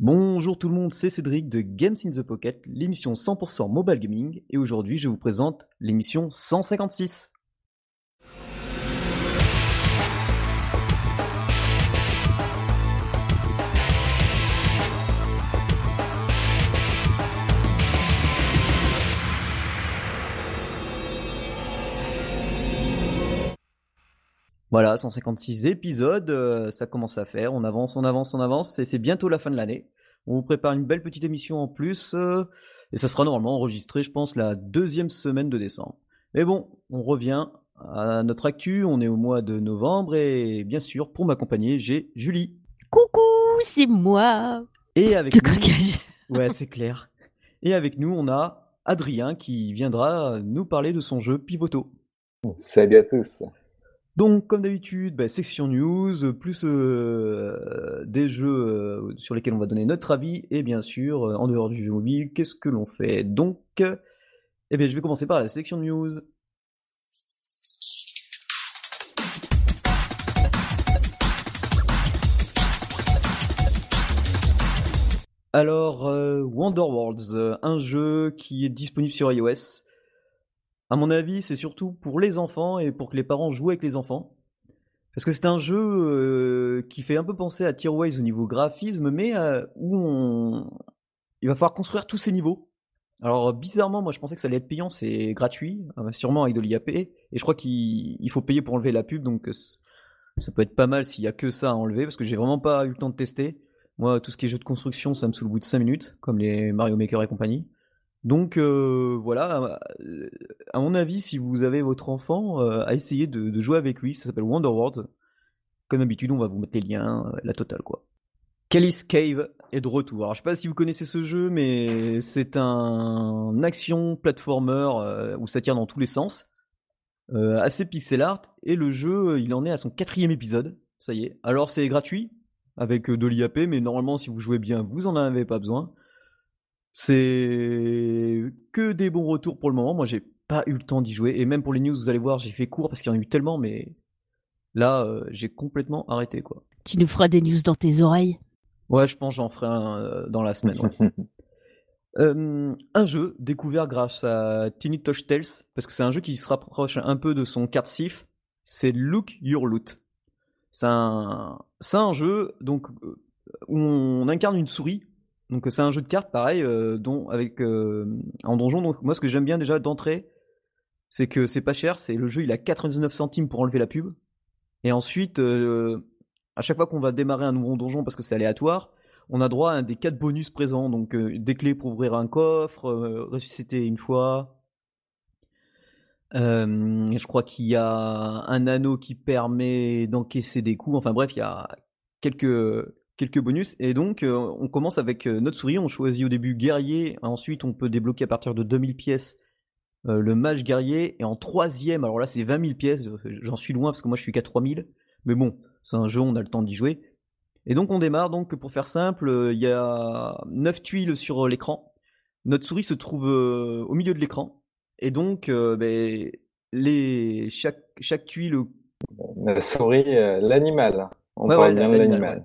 Bonjour tout le monde, c'est Cédric de Games in the Pocket, l'émission 100% mobile gaming, et aujourd'hui je vous présente l'émission 156. Voilà, 156 épisodes, euh, ça commence à faire, on avance, on avance, on avance, et c'est bientôt la fin de l'année. On vous prépare une belle petite émission en plus, euh, et ça sera normalement enregistré, je pense, la deuxième semaine de décembre. Mais bon, on revient à notre actu, on est au mois de novembre, et bien sûr, pour m'accompagner, j'ai Julie. Coucou, c'est moi. Et avec De nous, craquage. ouais, c'est clair. Et avec nous, on a Adrien qui viendra nous parler de son jeu Pivoto. Salut à tous. Donc, comme d'habitude, bah, section news, plus euh, des jeux euh, sur lesquels on va donner notre avis, et bien sûr, euh, en dehors du jeu mobile, qu'est-ce que l'on fait? Donc, eh bien, je vais commencer par la section news. Alors, Wonder Worlds, un jeu qui est disponible sur iOS. À mon avis, c'est surtout pour les enfants et pour que les parents jouent avec les enfants. Parce que c'est un jeu euh, qui fait un peu penser à Tearways au niveau graphisme, mais euh, où on... il va falloir construire tous ces niveaux. Alors bizarrement, moi je pensais que ça allait être payant, c'est gratuit, euh, sûrement avec de l'IAP, et je crois qu'il il faut payer pour enlever la pub, donc ça peut être pas mal s'il y a que ça à enlever, parce que j'ai vraiment pas eu le temps de tester. Moi, tout ce qui est jeu de construction, ça me saoule au bout de 5 minutes, comme les Mario Maker et compagnie. Donc euh, voilà, à mon avis, si vous avez votre enfant, euh, à essayer de, jouer avec lui, ça s'appelle Wonder Worlds. Comme d'habitude, on va vous mettre les liens, euh, la totale quoi. Kelly's Cave est de retour. Alors je sais pas si vous connaissez ce jeu, mais c'est un action platformer où ça tire dans tous les sens, assez pixel art, et le jeu, il en est à son quatrième épisode. Ça y est. Alors c'est gratuit avec de l'IAP, mais normalement si vous jouez bien, vous en avez pas besoin. C'est que des bons retours pour le moment. Moi, j'ai pas eu le temps d'y jouer. Et même pour les news, vous allez voir, j'ai fait court parce qu'il y en a eu tellement, mais là, euh, j'ai complètement arrêté, quoi. Tu nous feras des news dans tes oreilles. Ouais, je pense que j'en ferai un euh, dans la semaine. ouais. Euh, un jeu découvert grâce à Tiny Touch Tales, parce que c'est un jeu qui se rapproche un peu de son card sif. C'est Look Your Loot. C'est un, c'est un jeu donc où on incarne une souris. Donc c'est un jeu de cartes pareil, euh, avec euh, en donjon. Donc moi ce que j'aime bien déjà d'entrée, c'est que c'est pas cher. C'est le jeu, il a 99 centimes pour enlever la pub. Et ensuite, euh, à chaque fois qu'on va démarrer un nouveau donjon parce que c'est aléatoire, on a droit à un des quatre bonus présents. Donc euh, des clés pour ouvrir un coffre, euh, ressusciter une fois. Euh, je crois qu'il y a un anneau qui permet d'encaisser des coups. Enfin bref, il y a quelques quelques bonus. Et donc euh, on commence avec euh, notre souris. On choisit au début guerrier. Ensuite, on peut débloquer à partir de 2000 pièces euh, le mage guerrier. Et en troisième, alors là c'est 20 000 pièces. J'en suis loin parce que moi je suis qu'à 3000. Mais bon, c'est un jeu, on a le temps d'y jouer. Et donc on démarre, donc pour faire simple, il y a 9 tuiles sur l'écran. Notre souris se trouve au milieu de l'écran. Et donc, ben, les, chaque, chaque tuile... La souris, l'animal. On Ouais, parle ouais, bien de l'animal, l'animal.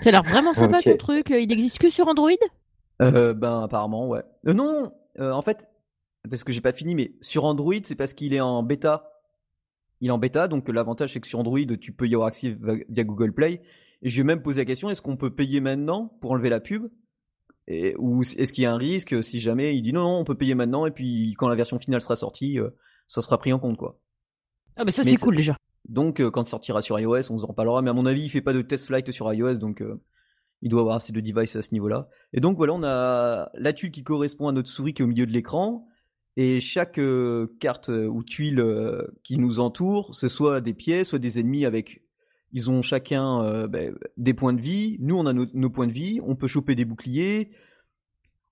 Ça a l'air vraiment sympa ton truc. Il existe que sur Android? Euh, ben apparemment, ouais. Euh, non, euh, en fait, parce que j'ai pas fini, mais sur Android, c'est parce qu'il est en bêta. Il est en bêta, donc l'avantage c'est que sur Android, tu peux y avoir accès via Google Play. Et je lui ai même posé la question, est-ce qu'on peut payer maintenant pour enlever la pub? Et, Ou est-ce qu'il y a un risque si jamais il dit non, non, on peut payer maintenant, et puis quand la version finale sera sortie, euh, ça sera pris en compte, quoi. Ah bah ça Mais c'est c'est- cool déjà. Donc euh, quand il sortira sur iOS, on vous en parlera, mais à mon avis, il fait pas de test flight sur iOS, donc euh, il doit avoir assez de devices à ce niveau-là. Et donc voilà, on a la tuile qui correspond à notre souris qui est au milieu de l'écran, et chaque euh, carte ou tuile qui nous entoure, ce soit des pièces, soit des ennemis avec... Ils ont chacun ben, des points de vie, nous on a nos points de vie, on peut choper des boucliers,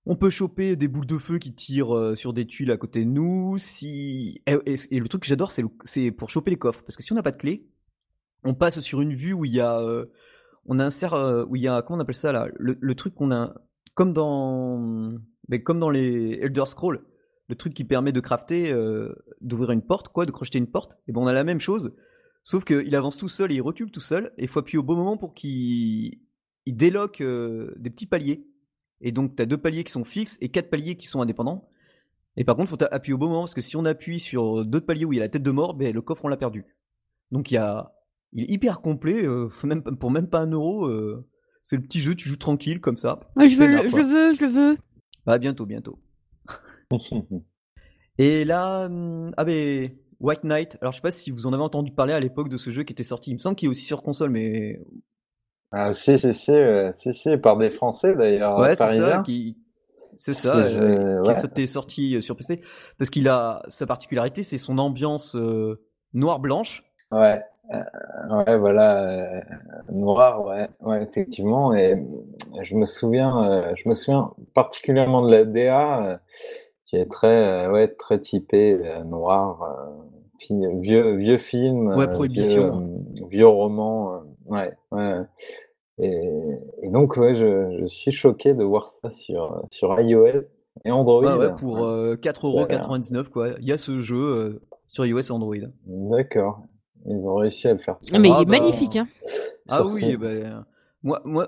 on peut choper des boules de feu qui tirent euh, sur des tuiles à côté de nous. Si et, le truc que j'adore, c'est pour choper les coffres, parce que si on n'a pas de clé, on passe sur une vue où il y a, euh, on insère, euh, où il y a, comment on appelle ça là, le, truc qu'on a, comme dans, mais comme dans les Elder Scrolls, le truc qui permet de crafter, d'ouvrir une porte, quoi, de crocheter une porte. Et ben on a la même chose, sauf qu'il avance tout seul et il recule tout seul, et il faut appuyer au bon moment pour qu'il il déloque des petits paliers. Et donc, tu as deux paliers qui sont fixes et quatre paliers qui sont indépendants. Et par contre, il faut appuyer au bon moment parce que si on appuie sur d'autres paliers où il y a la tête de mort, ben, le coffre, on l'a perdu. Donc, il, y a... il est hyper complet, euh, même, pour même pas un euro. euh, c'est le petit jeu, tu joues tranquille comme ça. Moi, je, veux, le- je veux, je le veux. Bah, bientôt, bientôt. Et là, hum, ah ben, White Knight. Alors, je sais pas si vous en avez entendu parler à l'époque de ce jeu qui était sorti. Il me semble qu'il est aussi sur console, mais Ah, si, si, si, euh, si, si, par des Français d'ailleurs, ouais, c'est ça. Qui... C'est Si ça. euh, je- qui ouais. était sorti euh, sur PC parce qu'il a sa particularité, c'est son ambiance euh, noire blanche. Ouais, euh, ouais, voilà, euh, noir, ouais, ouais, effectivement. Et euh, je me souviens, euh, je me souviens particulièrement de la DA euh, qui est très, euh, ouais, très typée euh, noir, euh, vieux, vieux film, Ouais, euh, Prohibition. vieux, euh, vieux roman, euh, ouais, ouais. Et, et donc, ouais, je, je suis choqué de voir ça sur, sur iOS et Android. Ouais, ouais, pour euh, Ça a l'air. 4,99€ quoi. Il y a ce jeu euh, sur iOS et Android. D'accord. Ils ont réussi à le faire. Ah, mais Ah il est bah, magnifique, hein. Ah Sur oui, ce- ben, moi, moi,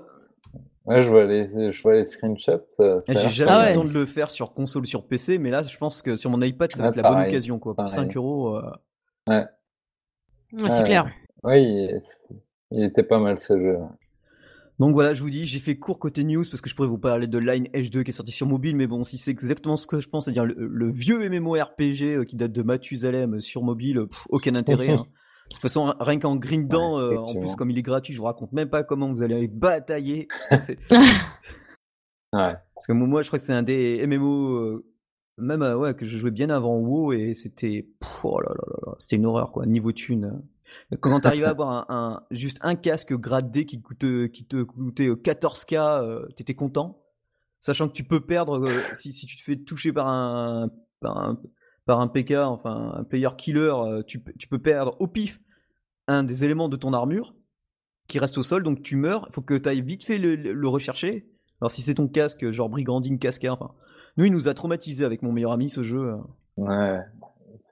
Ouais, je vois les, je vois les screenshots. J'ai jamais Ah eu mal. le ouais. temps de le faire sur console ou sur PC, mais là, je pense que sur mon iPad, ça va Ah, être la bonne occasion quoi. Pour pareil. 5 euros. euh, Ouais, c'est Ouais. clair. Oui, il, était pas mal ce jeu. Donc voilà, je vous dis, j'ai fait court côté news parce que je pourrais vous parler de Line H2 qui est sorti sur mobile, mais bon, si c'est exactement ce que je pense, c'est-à-dire le, le vieux MMORPG euh, qui date de Mathusalem sur mobile, euh, pff, aucun intérêt. hein. De toute façon, rien qu'en grindant, euh, en plus comme il est gratuit, je vous raconte même pas comment vous allez batailler. Ouais. Parce que moi, je crois que c'est un des MMO, euh, même euh, ouais, que je jouais bien avant WoW et c'était, oh là là là là, c'était une horreur quoi, niveau thune. Quand t'arrivais à avoir un, un- juste un casque grade D qui coûte, qui te coûtait euh, 14k, euh, t'étais content, sachant que tu peux perdre euh, si, si tu te fais toucher par un, par un, par un PK, enfin un player killer, euh, tu, peux- tu peux perdre au pif un des éléments de ton armure qui reste au sol, donc tu meurs. Il faut que tu ailles vite fait le, le- rechercher. Alors si c'est ton casque, genre brigandine, casqueur, enfin, nous il nous a traumatisé avec mon meilleur ami ce jeu. euh. Ouais.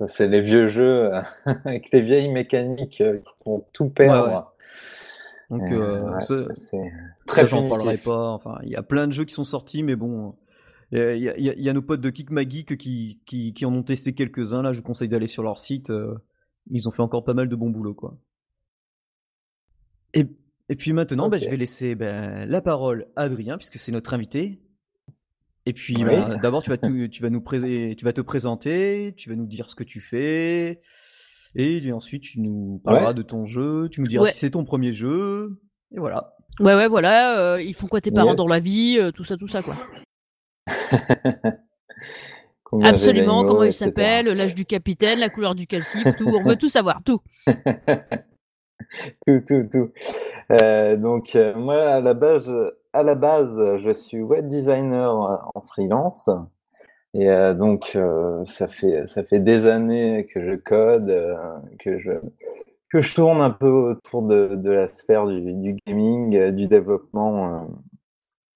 C'est les vieux jeux avec les vieilles mécaniques euh, qui font tout perdre. Donc Euh, euh, ouais, c'est très j'en punitif. parlerai pas. Enfin, il y a plein de jeux qui sont sortis, mais bon, il y a, y y nos potes de Kick Magic qui, qui, qui en ont testé quelques-uns. Là, je vous conseille d'aller sur leur site. ils ont fait encore pas mal de bon boulot, quoi. Et, et puis maintenant, bah, Ok. je vais laisser ben, la parole à Adrien, puisque c'est notre invité. Et puis, Oui. bah, d'abord, tu vas, te- tu, vas nous pré- tu vas te présenter, tu vas nous dire ce que tu fais. Et ensuite, tu nous parleras Ouais. de ton jeu, tu nous diras Ouais. si c'est ton premier jeu. Et voilà. Ouais, ouais, voilà. euh, ils font quoi tes parents Yes. dans la vie, euh, tout ça, tout ça, quoi. Absolument, comment il etc. s'appelle, l'âge du capitaine, la couleur du calcif, tout. On veut tout savoir, tout. Tout, tout, tout. Euh, donc, euh, moi, à la base, à la base, je suis web designer en freelance. Et euh, donc, euh, ça fait, ça fait des années que je code, euh, que je, que je tourne un peu autour de, la sphère du, gaming, du développement,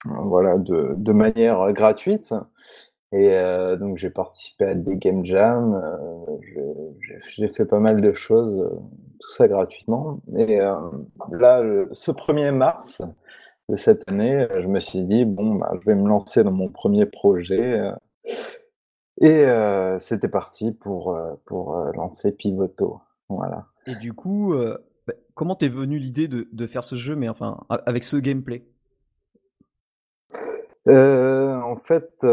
voilà, de, de manière gratuite. Et donc, j'ai participé à des game jams, j'ai fait pas mal de choses, tout ça gratuitement. Et là, ce 1er mars de cette année, je me suis dit, bon, bah, je vais me lancer dans mon premier projet. et euh, c'était parti pour, euh, pour euh, lancer Pivoto. Voilà. Et du coup, euh, bah, comment t'es venu l'idée de, de faire ce jeu, mais enfin, avec ce gameplay? Euh, en fait,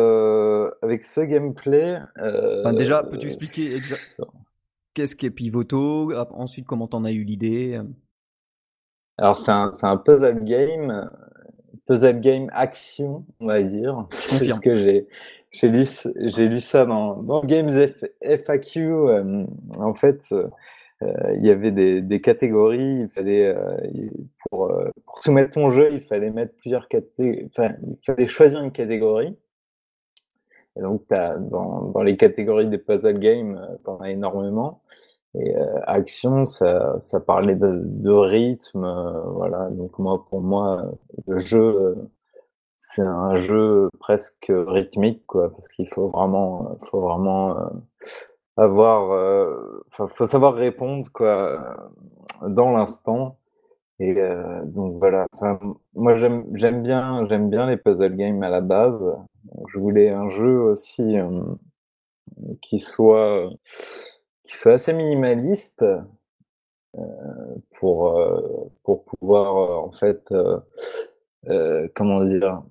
avec ce gameplay. Enfin, déjà, peux-tu expliquer Qu'est-ce qu'est Pivoto? Ensuite, comment t'en as eu l'idée? Alors, c'est un, puzzle game, puzzle game action, on va dire. confirme. Parce que j'ai, j'ai lu, ce- j'ai lu ça dans, dans Games F- FAQ. euh, en fait, euh, il y avait des, des catégories. Il fallait, euh, pour, pour soumettre ton jeu, il fallait mettre plusieurs catégories. Enfin, il fallait choisir une catégorie. Et donc, t'as, dans, dans les catégories des puzzle games, euh, t'en as énormément. Et euh, action, ça, ça parlait de, rythme, euh, voilà. Donc moi, pour moi, le jeu, euh, c'est un jeu presque rythmique, quoi, parce qu'il faut vraiment, faut vraiment avoir, enfin, faut savoir répondre, quoi, dans l'instant. Et donc voilà, moi j'aime bien j'aime bien les puzzle games à la base. Je voulais un jeu aussi qui soit qui soit assez minimaliste euh, pour pour pouvoir en fait comment dire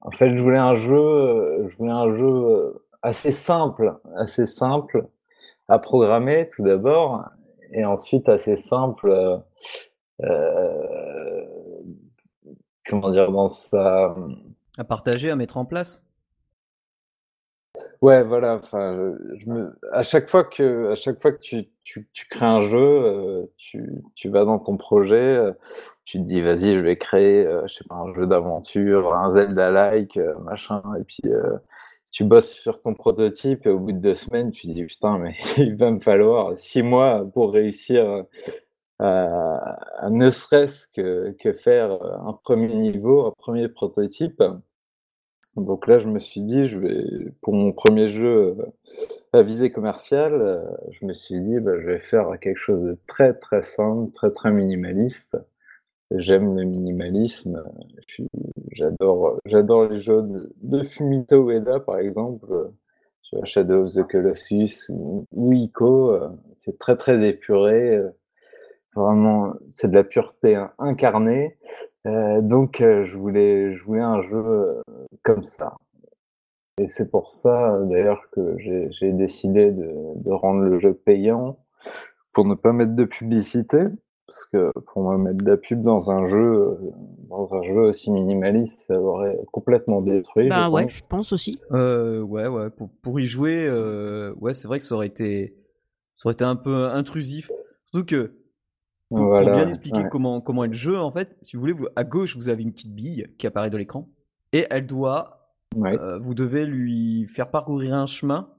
en fait je voulais un jeu je voulais un jeu assez simple assez simple à programmer tout d'abord et ensuite assez simple euh, comment dire dans à partager à mettre en place Ouais, voilà. À chaque fois que, à chaque fois que tu, tu, tu crées un jeu, euh, tu, tu, vas dans ton projet, euh, tu te dis, vas-y, je vais créer, euh, je sais pas, un jeu d'aventure, un Zelda-like, machin, et puis tu bosses sur ton prototype, et au bout de deux semaines, tu te dis, putain, mais il va me falloir six mois pour réussir à, ne serait-ce que, que faire un premier niveau, un premier prototype. Donc là, je me suis dit, je vais, pour mon premier jeu euh, à visée commerciale, euh, je me suis dit, bah, je vais faire quelque chose de très très simple, très très minimaliste. J'aime le minimalisme. J'adore, les jeux de, Fumito Ueda, par exemple. Shadow of the Colossus ou, Ico. Euh, c'est très très épuré. Vraiment, c'est de la pureté incarnée. Euh, donc, euh, je voulais jouer un jeu euh, comme ça. Et c'est pour ça, d'ailleurs, que j'ai décidé de, de, rendre le jeu payant pour ne pas mettre de publicité. Parce que pour me mettre de la pub dans un jeu, dans un jeu aussi minimaliste, ça aurait complètement détruit. Bah ouais, je pense aussi. Euh, ouais, ouais. Pour, pour y jouer, euh, ouais, c'est vrai que ça aurait été, ça aurait été un peu intrusif. Surtout que pour, bien expliquer comment, comment est le jeu, en fait, si vous voulez, vous, à gauche, vous avez une petite bille qui apparaît dans l'écran. Et elle doit. Euh, vous devez lui faire parcourir un chemin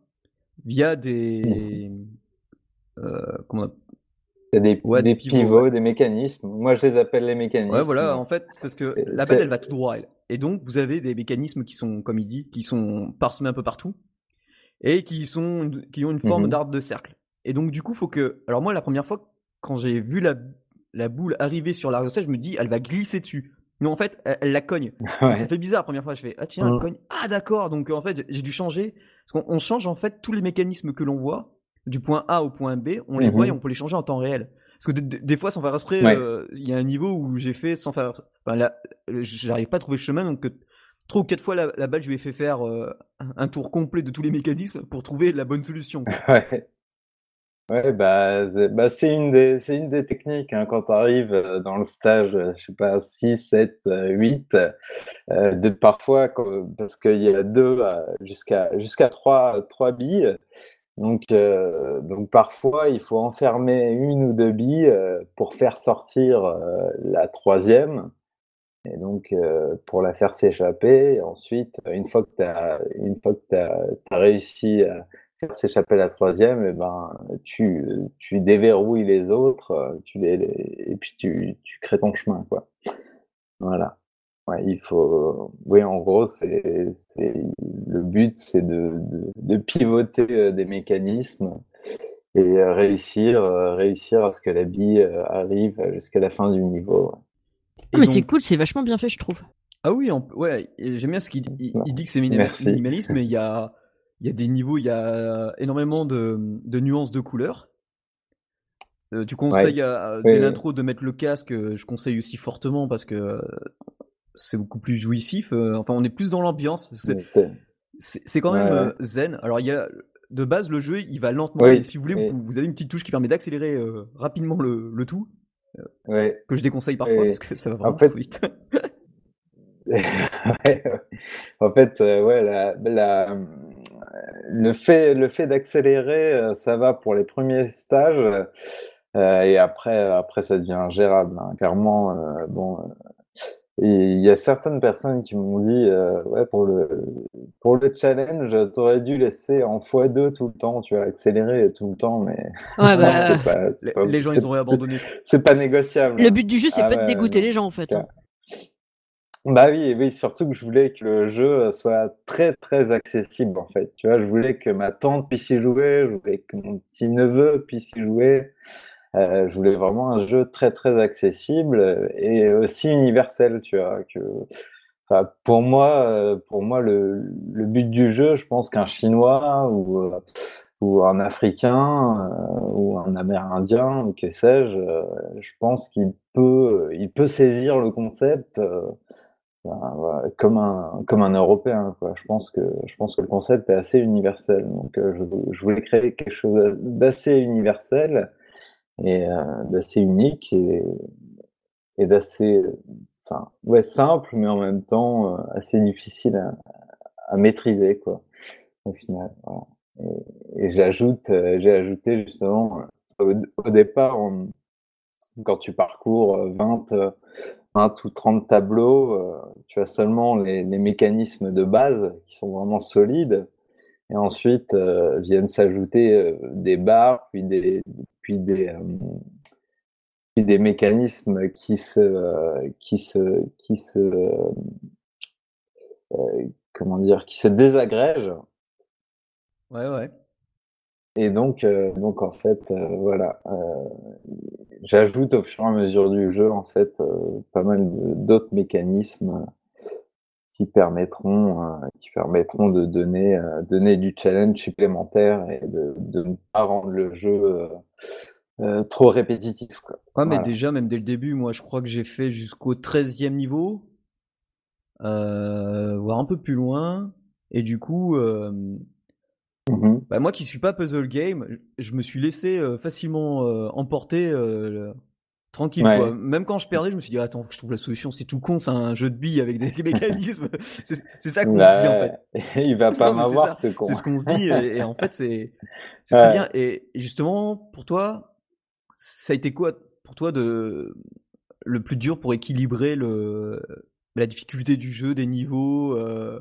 via des. Mmh. Euh, comment des, des, pivots, des mécanismes. Moi, je les appelle les mécanismes. Ouais, voilà, en fait, parce que la balle, elle va tout droit, elle. Et donc, vous avez des mécanismes qui sont, comme il dit, qui sont parsemés un peu partout et qui, sont, qui ont une forme mmh d'arbre de cercle. Et donc, du coup, faut que. Alors, moi, la première fois quand j'ai vu la, la boule arriver sur la je me dis, elle va glisser dessus. Mais en fait, elle, la cogne. Ça fait bizarre la première fois. Je fais, ah tiens, elle cogne. Ah d'accord. Donc en fait, j'ai dû changer. Parce qu'on change en fait tous les mécanismes que l'on voit, du point A au point B, on les voit et mhm. on peut les changer en temps réel. Parce que des fois, sans faire exprès, euh, il y a un niveau où j'ai fait sans faire. Enfin, là, j'arrive pas à trouver le chemin, donc trois ou quatre fois la, balle, je lui ai fait faire euh, un tour complet de tous les mécanismes pour trouver la bonne solution. Ouais. Ouais, bah, c'est bah, une, des, une des techniques hein, quand tu arrives euh, dans le stage, euh, je sais pas, 6, 7, 8, de, parfois, parce qu'il y a deux jusqu'à jusqu'à trois, trois billes. Donc, euh, donc parfois, il faut enfermer une ou deux billes pour faire sortir la troisième. Et donc, pour la faire s'échapper, ensuite, une fois que tu as, as, as, réussi à s'échapper la troisième, et eh ben, tu, tu déverrouilles les autres, tu les, et puis tu, tu, crées ton chemin, quoi. Voilà. Ouais, il faut, oui, en gros, c'est, le but, c'est de, de, pivoter euh, des mécanismes et euh, réussir, euh, réussir à ce que la bille arrive jusqu'à la fin du niveau. Ah, mais c'est cool, c'est vachement bien fait, je trouve. Ah oui, ouais, j'aime bien ce qu'il dit. Il, dit que c'est minimaliste, mais il y a, il y a des niveaux, il y a énormément de, de nuances de couleurs. Euh, tu conseilles à, dès l'intro de mettre le casque, euh, je conseille aussi fortement parce que euh, c'est beaucoup plus jouissif. enfin, on est plus dans l'ambiance. C'est quand même zen. Alors, il y a de base le jeu, il va lentement. si vous voulez, vous, avez une petite touche qui permet d'accélérer rapidement le, le tout. Que je déconseille parfois parce que ça va vraiment trop vite. en fait, ouais, la, la, le fait, le fait d'accélérer, euh, ça va pour les premiers stages. Euh, et après, après, ça devient ingérable. Hein. Clairement, euh, bon. il y a certaines personnes qui m'ont dit, ouais, pour le, pour le challenge, t'aurais dû laisser en x2 tout le temps, tu as accéléré tout le temps, mais ouais, bah, pas, les, gens, ils auraient abandonné. C'est pas négociable. Le but du jeu, c'est ah pas de dégoûter les gens, en fait. Hein. Bah oui, oui, surtout que je voulais que le jeu soit très très accessible en fait. Tu vois, je voulais que ma tante puisse y jouer, je voulais que mon petit neveu puisse y jouer. Euh, je voulais vraiment un jeu très très accessible et aussi universel, tu vois. Que, pour moi, pour moi, le, le, but du jeu, je pense qu'un Chinois ou ou un Africain ou un Amérindien ou que sais-je, je pense qu'il peut, il peut saisir le concept comme un comme un Européen. Quoi. Je pense que je pense que le concept est assez universel. Donc euh, je, je, voulais créer quelque chose d'assez universel et euh, d'assez unique et, et d'assez enfin ouais simple mais en même temps euh, assez difficile à, maîtriser quoi au final. Et, j'ajoute j'ai ajouté justement au départ quand tu parcours 20 20 ou 30 tableaux, euh, tu as seulement les, les, mécanismes de base qui sont vraiment solides. Et ensuite euh, viennent s'ajouter euh, des barres, puis des, puis des, puis des mécanismes qui se, qui se, qui se, comment dire, qui se désagrègent. Ouais, ouais. Et donc, donc en fait, voilà, j'ajoute au fur et à mesure du jeu, en fait, pas mal d'autres mécanismes qui permettront, qui permettront de donner, donner du challenge supplémentaire et de, de ne pas rendre le jeu trop répétitif. Quoi. Ouais, mais déjà, même dès le début, moi, je crois que j'ai fait jusqu'au 13e niveau, voire un peu plus loin. Et du coup, bah, moi qui suis pas puzzle game, je me suis laissé euh, facilement euh, emporter euh, tranquille. Ouais. Quoi. Même quand je perdais, je me suis dit attends, je trouve la solution, c'est tout con, c'est un jeu de billes avec des mécanismes. c'est ça qu'on se dit en fait. Il va pas m'avoir ce con. C'est ce qu'on se dit et, et en fait c'est très bien. Et justement pour toi, ça a été quoi pour toi de le plus dur pour équilibrer le la difficulté du jeu, des niveaux euh,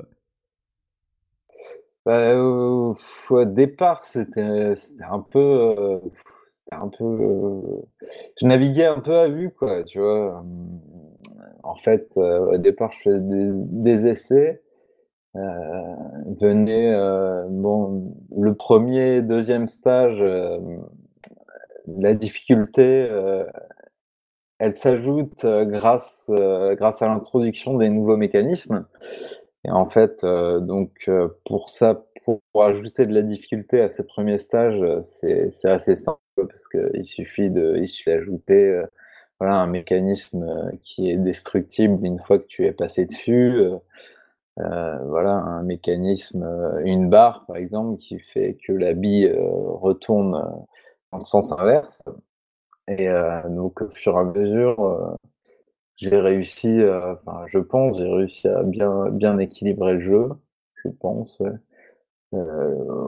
Bah, au au départ, c'était un peu, un peu, je naviguais un peu à vue, quoi, tu vois? Hem, en fait, heu, au départ, je faisais des des essais, venait, bon, le 1er, 2e stage, la difficulté, elle s'ajoute, grâce, grâce à l'introduction des nouveaux mécanismes. Et en fait, heu, donc, heu, pour ça, pour ajouter de la difficulté à ces premiers stages, heu, c'est assez simple parce qu'il suffit de il suffit d'ajouter, voilà, un mécanisme, qui est destructible une fois que tu es passé dessus, voilà, un mécanisme, une barre par exemple qui fait que la bille, retourne, dans le sens inverse. Et donc au fur et à mesure, j'ai réussi, heu, enfin je pense, j'ai réussi à bien bien équilibrer le jeu, je pense. Heu,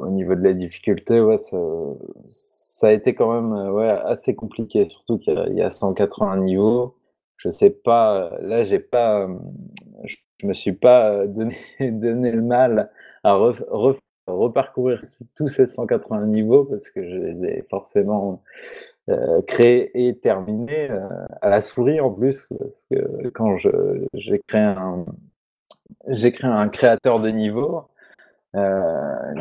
au niveau de la difficulté, ouais, ça a été quand même, ouais, assez compliqué, surtout qu'il y a il y a 180 niveaux. Je sais pas, là j'ai pas, je je me suis pas, donné donné le mal à ref ref reparcourir tous ces 180 niveaux parce que je les ai forcément, heu, créés et terminés, heu, à la souris en plus, parce que quand je j'ai créé un j'ai créé un créateur de niveau, heu,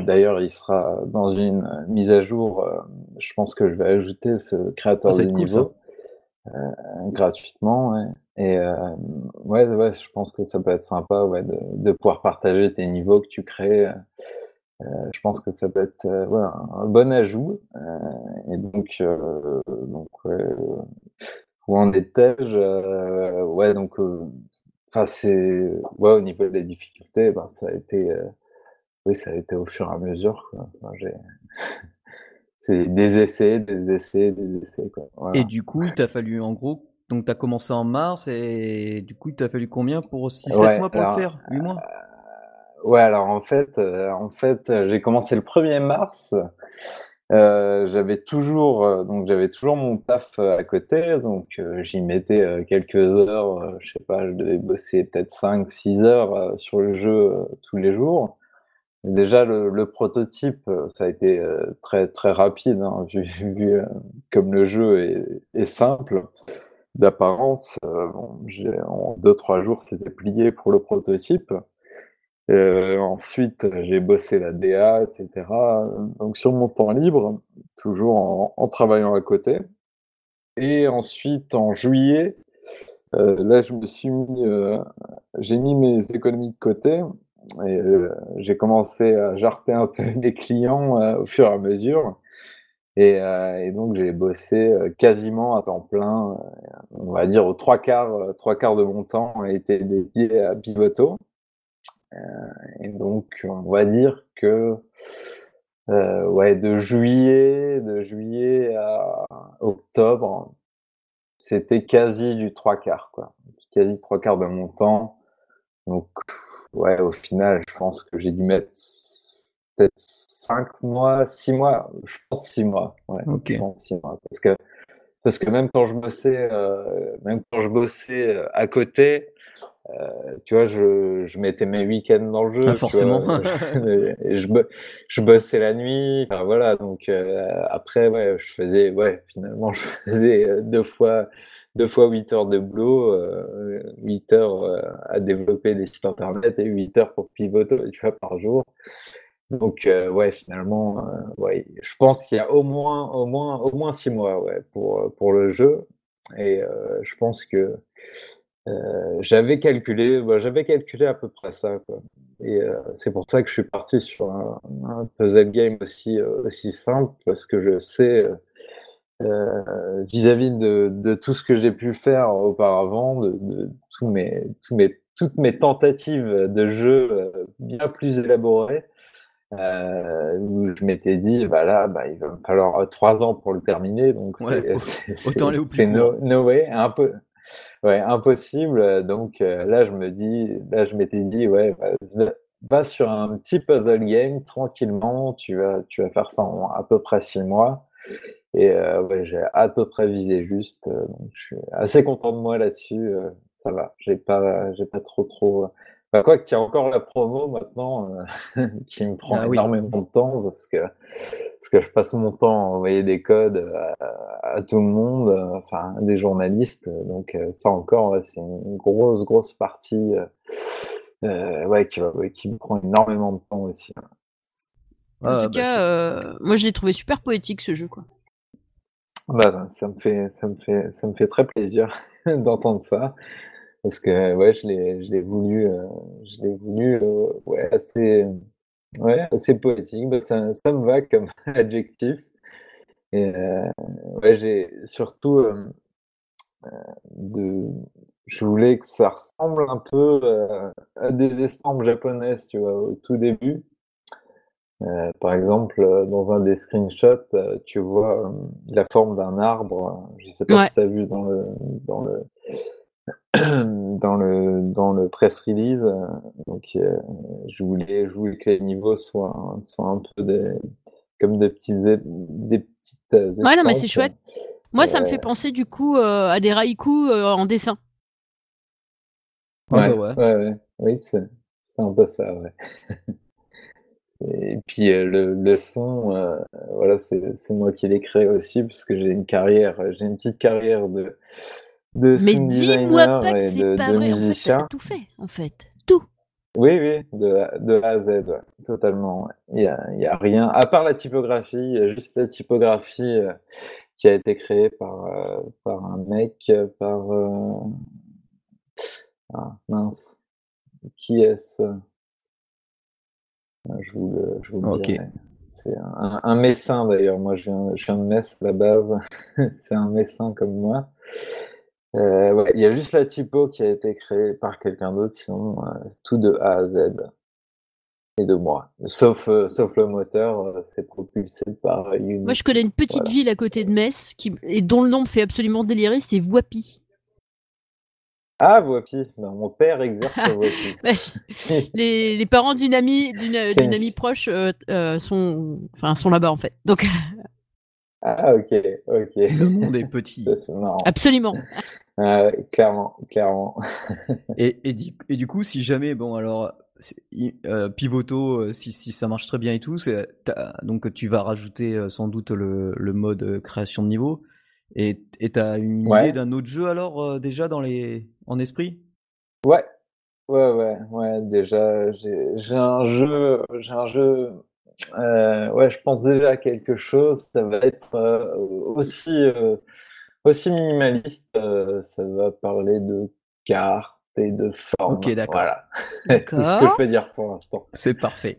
d'ailleurs il sera dans une mise à jour, heu, je pense que je vais ajouter ce Ah, créateur va de cool niveau, gratuitement, ouais. Et ouais, ouais, je pense que ça peut être sympa, ouais, de de pouvoir partager tes niveaux que tu crées, heu, je pense que ça peut être, ouais, un bon ajout, heu, et donc donc où en étais-je? Heu, ouais, donc enfin c'est ouais, au niveau de la difficulté, ben, ça a été, oui, ça a été au fur et à mesure, quoi. Enfin, j'ai c'est des essais, des essais, des essais, quoi, Et du coup, il t'a fallu en gros donc tu as commencé en mars et du coup, il t'a fallu combien pour 6-7 Ouais, mois pour le faire? 8 mois? Ouais, alors en fait, heu, en fait, j'ai commencé le 1er mars, heu, j'avais toujours, heu, donc j'avais toujours mon taf, à côté, donc j'y mettais, quelques heures, heu, je sais pas, je devais bosser peut-être 5-6 heures, heu, sur le jeu, tous les jours. Déjà le prototype, ça a été, très, très rapide, hein, vu comme le jeu est simple d'apparence, bon, en 2-3 jours, c'était plié pour le prototype. Heu, ensuite, j'ai bossé la DA et cetera, donc sur mon temps libre, toujours en travaillant à côté. et ensuite, en juillet, là, je me suis mis, j'ai mis mes économies de côté j'ai commencé à jarter un peu mes clients au fur et à mesure. Et, et donc, j'ai bossé quasiment à temps plein, on va dire aux trois quarts, trois quarts de mon temps a été dédié à Pivoto. Et donc, on va dire que euh, ouais, de juillet, de juillet à octobre, c'était quasi du trois quarts, quoi. Quasi trois quarts de mon temps. Donc, ouais, au final, je pense que j'ai dû mettre peut-être cinq mois, six mois, je pense six mois. Ouais, Ok. je pense six mois. Parce que, parce que même quand je bossais, euh, même quand je bossais euh, à côté, euh, tu vois, je, je mettais mes week-ends dans le jeu. Ah, forcément. vois, je, je bossais la nuit. Enfin, voilà, donc euh, après, ouais, je faisais, ouais, finalement, je faisais euh, deux fois, deux fois 8 heures de boulot, euh, 8 heures à développer des sites internet et 8 heures pour pivoter, tu vois, par jour. Donc, ouais, finalement, ouais, je pense qu'il y a au moins, au moins, au moins six mois, ouais, pour, pour le jeu. Et je pense que euh, j'avais calculé, bah, j'avais calculé à peu près ça, quoi. Et euh, c'est pour ça que je suis parti sur un, un puzzle game aussi, euh, aussi simple, parce que je sais, vis-à-vis de, de tout ce que j'ai pu faire auparavant, de, de tous mes, tous mes, toutes mes tentatives de jeu bien plus élaborées, euh, où je m'étais dit, bah là, bah, il va me falloir trois ans pour le terminer, donc Ouais, autant aller au plus c'est no, court. no way, un peu, ouais, impossible. euh, Donc euh, là, je me dis, là, je m'étais dit, ouais, bah, va, sur un petit puzzle game tranquillement, tu vas, tu vas faire ça en à peu près six mois. Et euh, ouais, j'ai à peu près visé juste, donc je suis assez content de moi là-dessus. ça va, j'ai pas, j'ai pas trop trop. Enfin, quoi qu'il y a encore la promo maintenant euh, qui me prend Ah oui. énormément de temps parce que parce que je passe mon temps à envoyer des codes à, à tout le monde, euh, enfin des journalistes. Donc euh, ça encore, ouais, c'est une grosse grosse partie, euh, ouais, qui, ouais, qui me prend énormément de temps aussi. En Ah, tout bah, cas, je- euh, moi je l'ai trouvé super poétique ce jeu, quoi. Bah, ça me fait, ça me fait, ça me fait très plaisir d'entendre ça, parce que ouais, je l'ai, voulu, euh, je l'ai voulu, euh, ouais, assez, ouais, assez poétique. Bah, ça, ça me va comme adjectif. Et euh, ouais, j'ai surtout euh, de, je voulais que ça ressemble un peu euh, à des estampes japonaises, tu vois, au tout début. Euh, par exemple, euh, dans un des screenshots, euh, tu vois euh, la forme d'un arbre. Je sais pas Ouais. si tu as vu dans le dans le dans le dans le press release. euh, Donc, euh, je voulais je voulais que les niveaux soient soient un peu des comme des petits é- des petites euh, Ouais, non, mais c'est chouette. Moi, ça me fait penser du coup euh, à des raïkus euh, en dessin. Ouais, ouais. ouais, ouais. Oui, c'est c'est un peu ça, ouais. Et puis euh, le, le son, euh, voilà, c'est c'est moi qui l'ai créé aussi, parce que j'ai une carrière, j'ai une petite carrière de, de Mais dis-moi pas que et c'est de, pas de vrai. En fait, tout fait, en fait. Tout. Oui, oui, de, A- de A à Z, ouais, totalement. Il y a, y a rien, à part la typographie, il y a juste la typographie euh, qui a été créée par, euh, par un mec, euh, par... euh, Ah, mince. Qui est-ce? Ah, Je vous le, je vous le Ok. dirai. C'est un, un Messin d'ailleurs. Moi, je viens, je viens de Metz à la base. C'est un Messin comme moi. Euh, ouais, il y a juste la typo qui a été créée par quelqu'un d'autre, sinon euh, tout de A à Z et de moi. Sauf, euh, sauf le moteur, euh, c'est propulsé par Unity. Moi, je connais une petite Voilà. ville à côté de Metz qui... et dont le nom me fait absolument délirer, c'est Voipy. Ah. Ben, mon père exerce. Ouais, je- les, les parents d'une amie, d'une une- amie proche euh, euh, sont, enfin, sont là-bas en fait. Donc, Ah, ok, ok. Le monde est petit. Ça, C'est marrant. absolument. Ah, clairement, clairement. Et, et, du, et du coup, si jamais, bon, alors, euh, Pivoto, euh, si, si ça marche très bien et tout, donc tu vas rajouter euh, sans doute le, le mode création de niveau. Et et t'as une Ouais. idée d'un autre jeu alors euh, déjà dans les en esprit? Ouais, ouais, ouais, ouais. Déjà, j'ai j'ai un jeu, j'ai un jeu. ouais, je pense déjà à quelque chose. Ça va être aussi, aussi minimaliste, ça va parler de cartes et de formes. Ok, d'accord. Voilà. Tout ce que je peux dire pour l'instant. C'est parfait.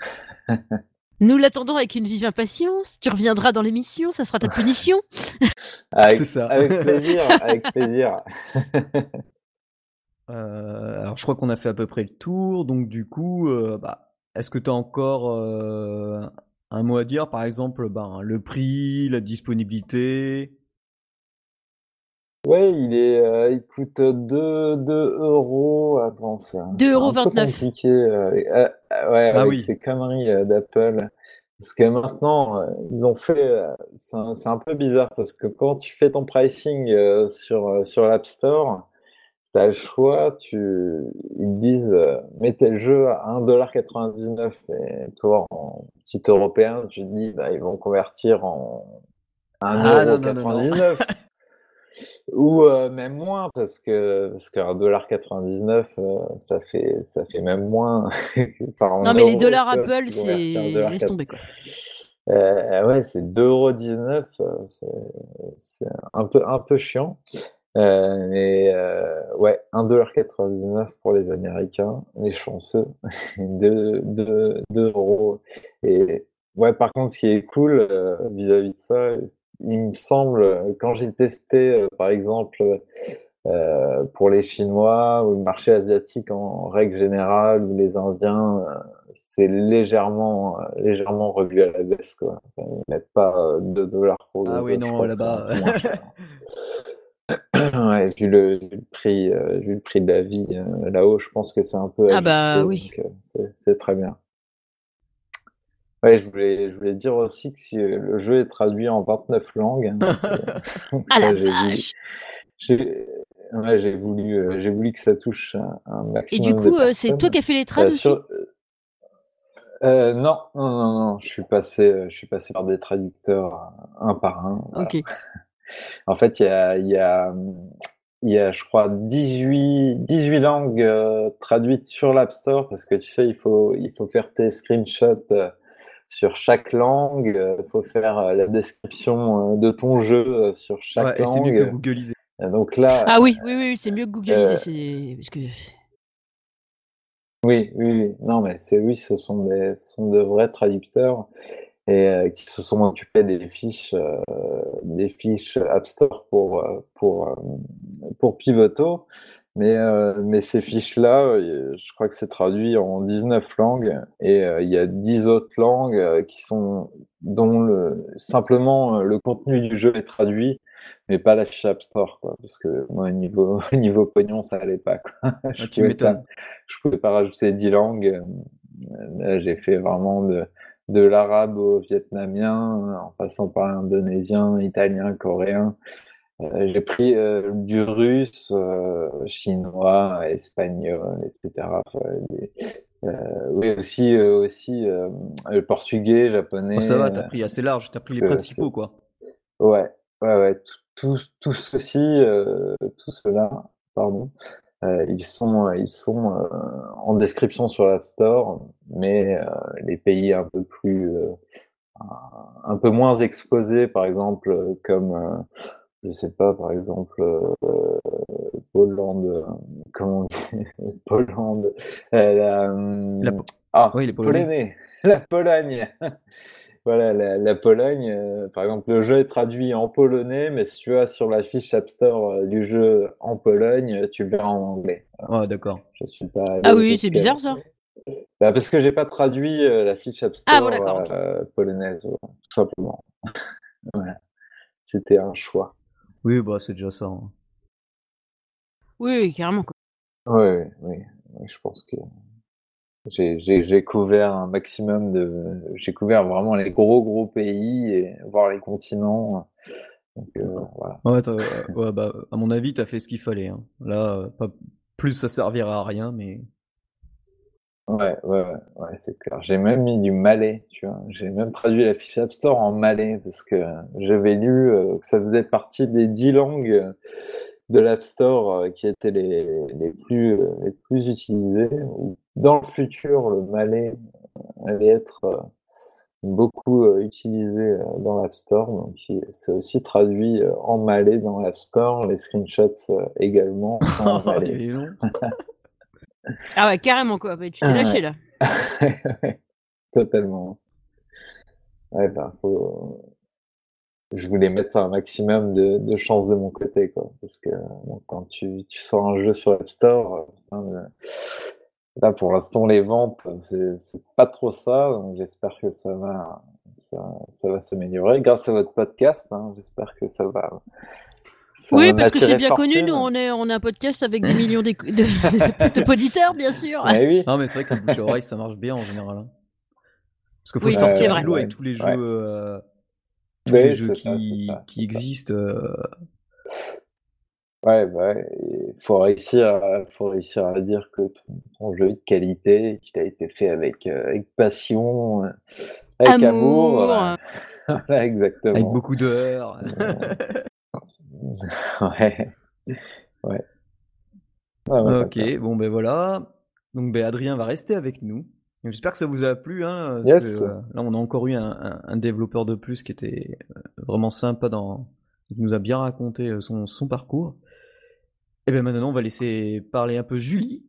Nous l'attendons avec une vive impatience. Tu reviendras dans l'émission, ça sera ta punition. avec, C'est ça. avec plaisir, avec plaisir. Euh, alors, je crois qu'on a fait à peu près le tour. Donc, du coup, euh, bah, est-ce que tu as encore euh, un mot à dire? Par exemple, ben, le prix, la disponibilité? Ouais, il est, euh, il coûte 2, 2 euros. Attends, c'est un, 2,29 c'est un peu euros. compliqué. euh, euh, euh, ouais, Ah avec oui. ces conneries euh, d'Apple. Parce que maintenant, euh, ils ont fait, euh, c'est un, peu bizarre parce que quand tu fais ton pricing euh, sur, euh, sur l'App Store, tu as le choix, tu, ils te disent, euh, mettez le jeu à 1,99$. Et toi, en petit européen, tu te dis, bah, ils vont convertir en Ah, Ou euh, même moins, parce que parce qu'un dollar 99, euh, ça fait ça fait même moins. Non, mais les dollars Apple, c'est. Laisse tomber, quoi. Euh, ouais, c'est 2,19€, euh, c'est un peu un peu chiant. Euh, mais euh, ouais, 1,99$ pour les Américains, les chanceux, 2, 2, 2 euros. Et ouais, par contre, ce qui est cool euh, vis-à-vis de ça, il me semble, quand j'ai testé, euh, par exemple, euh, pour les Chinois ou le marché asiatique en règle générale ou les Indiens, euh, légèrement, euh, légèrement revu à la baisse, quoi. Enfin, ils mettent pas euh, 2 dollars pour Ah le oui, non, là-bas. c'est. Ouais, vu le, vu le prix, euh, vu le prix de la vie euh, là-haut, je pense que c'est un peu Ah bah oui. euh, c'est- c'est très bien. Ouais, je voulais, je voulais dire aussi que si, euh, le jeu est traduit en 29 langues, hein, donc, euh, Ah la vache j'ai, ouais, voulu, euh, j'ai voulu que ça touche un, un Et maximum du coup, euh, c'est toi qui as fait les trades Euh, aussi? sur, euh, non, non, non, non, je suis passé, je suis passé par des traducteurs un par un. voilà. En fait, il y a, y a, y a, je crois, 18, 18 langues euh, traduites sur l'App Store parce que tu sais, il faut, il faut faire tes screenshots sur chaque langue, euh, il faut faire euh, la description euh, de ton jeu euh, sur chaque Ouais, et c'est mieux que langue. Googleiser. Et Donc là, Ah oui, oui, oui, c'est mieux que Googliser. Euh, c'est... Parce que... oui, oui, oui. Non, mais c'est oui, ce sont des, ce sont de vrais traducteurs et euh, qui se sont occupés des fiches, euh, des fiches App Store pour, euh, pour, euh, pour Pivoto. Mais, euh, mais ces fiches-là, euh, je crois que c'est traduit en 19 langues et euh, il y a 10 autres langues euh, qui sont, dont le, simplement le contenu du jeu est traduit, mais pas la fiche App Store, quoi. Parce que moi, au niveau, au niveau pognon, ça allait pas, quoi. Je Ah, tu pouvais pas, m'étonnes. je pouvais pas rajouter 10 langues. Là, j'ai fait vraiment de, de l'arabe au vietnamien, en passant par l'indonésien, italien, coréen. Euh, j'ai pris euh, du russe, euh, chinois, espagnol, etc. Enfin, des- oui, aussi, aussi le portugais, japonais. Oh, ça va, t'as pris assez large, t'as pris les principaux, quoi. Ouais, ouais, ouais. Tout, tout, tout ceci, tout cela, pardon, ils sont, ils sont en description sur l'App Store, mais les pays un peu plus, un- peu moins exposés, par exemple, comme, je sais pas, par exemple, euh, Pologne, euh, comment on dit, Pologne, euh, la, hum, ah, Oui, les Polonais. La Pologne. Voilà, la, la Pologne, euh, par exemple, le jeu est traduit en polonais, mais si tu vas sur la fiche App Store euh, du jeu en Pologne, tu le verras en anglais. Oh, d'accord. Je suis pas Ah oui, c'est bizarre ça. Bah, parce que j'ai pas traduit euh, la fiche App Store Ah bon, polonaise, tout simplement. Voilà. C'était un choix. Oui, bah, c'est déjà ça. hein. Oui, oui, carrément. Quoi. Oui, oui, je pense que j'ai j'ai- j'ai couvert un maximum de. J'ai couvert vraiment les gros, gros pays et voir les continents. Donc, euh, voilà. Ouais, t'as- ouais, bah, à mon avis, t'as fait ce qu'il fallait. hein. Là, euh, pas plus ça servira à rien, mais Ouais, ouais, ouais, ouais, c'est clair. J'ai même mis du malais, tu vois. J'ai même traduit la fiche App Store en malais parce que j'avais lu euh, que ça faisait partie des dix langues euh, de l'App Store euh, qui étaient les, les plus, euh, les plus utilisées. Dans le futur, le malais allait être, beaucoup utilisé dans l'App Store. Donc, c'est aussi traduit en malais dans l'App Store. Les screenshots également en malais. ah ouais, carrément quoi. Tu t'es lâché là. Totalement. Ouais, ben, faut... Je voulais mettre un maximum de, de chance de mon côté, quoi. Parce que quand tu, tu sors un jeu sur l'App Store, Là, pour l'instant, les ventes, c'est pas trop ça. Donc, j'espère que ça va, ça, va s'améliorer grâce à votre podcast. Hein, j'espère que ça va. Oui, parce que c'est bien connu. Nous, on est, on a un podcast avec des millions de, de, bien sûr. Mais oui. Non, mais c'est vrai qu'un bouche oreille, ça marche bien en général. Hein. Parce qu'il faut sortir du lot avec tous les jeux, euh, tous les jeux qui, qui existent. Euh, Ouais, bah il faut réussir, à, faut réussir à dire que ton, jeu est de qualité, qu'il a été fait avec, euh, avec passion, avec amour. exactement. Avec beaucoup d'heures. ouais. Ouais. ok, bon ben voilà. Donc ben Adrien va rester avec nous. J'espère que ça vous a plu. Hein, parce que, euh, là, on a encore eu un, un, développeur de plus qui était vraiment sympa dans. Il nous a bien raconté son, son parcours. Et eh bien maintenant, on va laisser parler un peu Julie,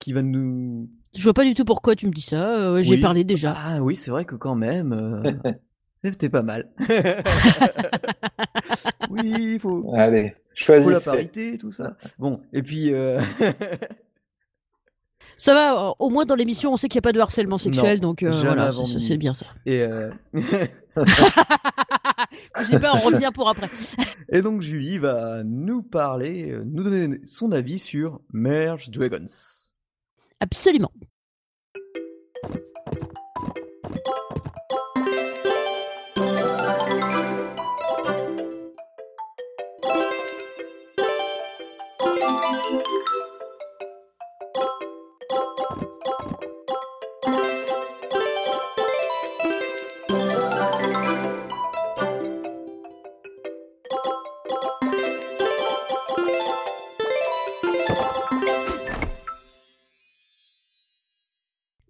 qui va nous. Je vois pas du tout pourquoi tu me dis ça. Euh, j'ai parlé déjà. Ah oui, c'est vrai que quand même, euh... c'était pas mal. oui, il faut. Allez, choisis. Faut la parité, tout ça. Bon, et puis. Euh... Ça va, au moins dans l'émission, on sait qu'il n'y a pas de harcèlement sexuel, donc euh, voilà, c'est bien ça. Et euh... J'ai peur, on revient pour après. Et donc Julie va nous parler, euh, nous donner son avis sur Merge Dragons. Absolument.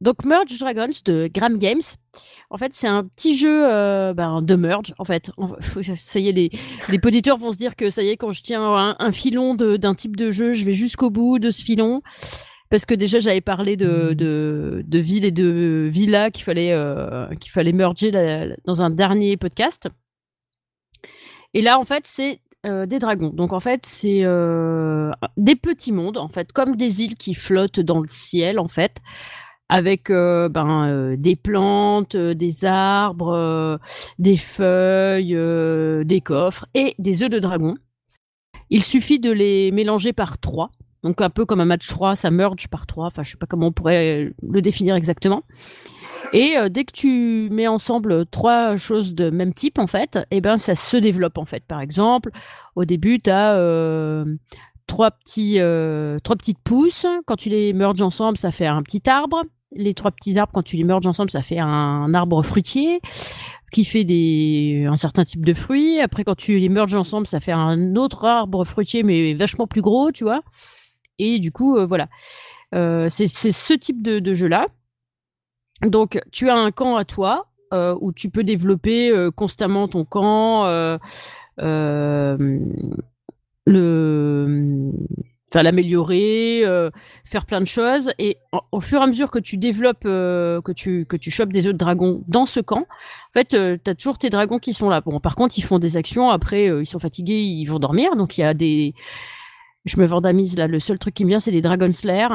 Donc Merge Dragons de Gram Games. En fait, c'est un petit jeu euh, ben, de merge. En fait, ça y est, les, les auditeurs vont se dire que ça y est, quand je tiens un, filon d'un type de jeu, je vais jusqu'au bout de ce filon. Parce que déjà, j'avais parlé de, de, de villes et de villas qu'il fallait, euh, qu'il fallait merger dans un dernier podcast. Et là, en fait, c'est euh, des dragons. Donc en fait, c'est des petits mondes, en fait, comme des îles qui flottent dans le ciel, en fait, avec euh, ben, euh, des plantes, euh, des arbres, des feuilles, des coffres et des œufs de dragon. Il suffit de les mélanger par trois. Donc un peu comme un match 3, ça merge par trois. Enfin, je sais pas comment on pourrait le définir exactement. Et dès que tu mets ensemble trois choses de même type, en fait, eh ben ça se développe en fait. Par exemple, au début, tu as trois petits trois petites pousses. Quand tu les merges ensemble, ça fait un petit arbre les trois petits arbres, quand tu les merges ensemble, ça fait un arbre fruitier qui fait des, un certain type de fruits. Après, quand tu les merges ensemble, ça fait un autre arbre fruitier, mais vachement plus gros, tu vois. Et du coup, euh, voilà. Euh, c'est ce type de, jeu-là. Donc, tu as un camp à toi, euh, où tu peux développer constamment ton camp. Le enfin l'améliorer, euh, faire plein de choses. Et au fur et à mesure que tu développes, euh, que tu que tu chopes des œufs de dragon dans ce camp, en fait, euh, tu as toujours tes dragons qui sont là. Bon, par contre, ils font des actions. Après, ils sont fatigués, ils vont dormir. Donc il y a des, je me vendamise là. Le seul truc qui me vient, c'est les Dragon Slayer.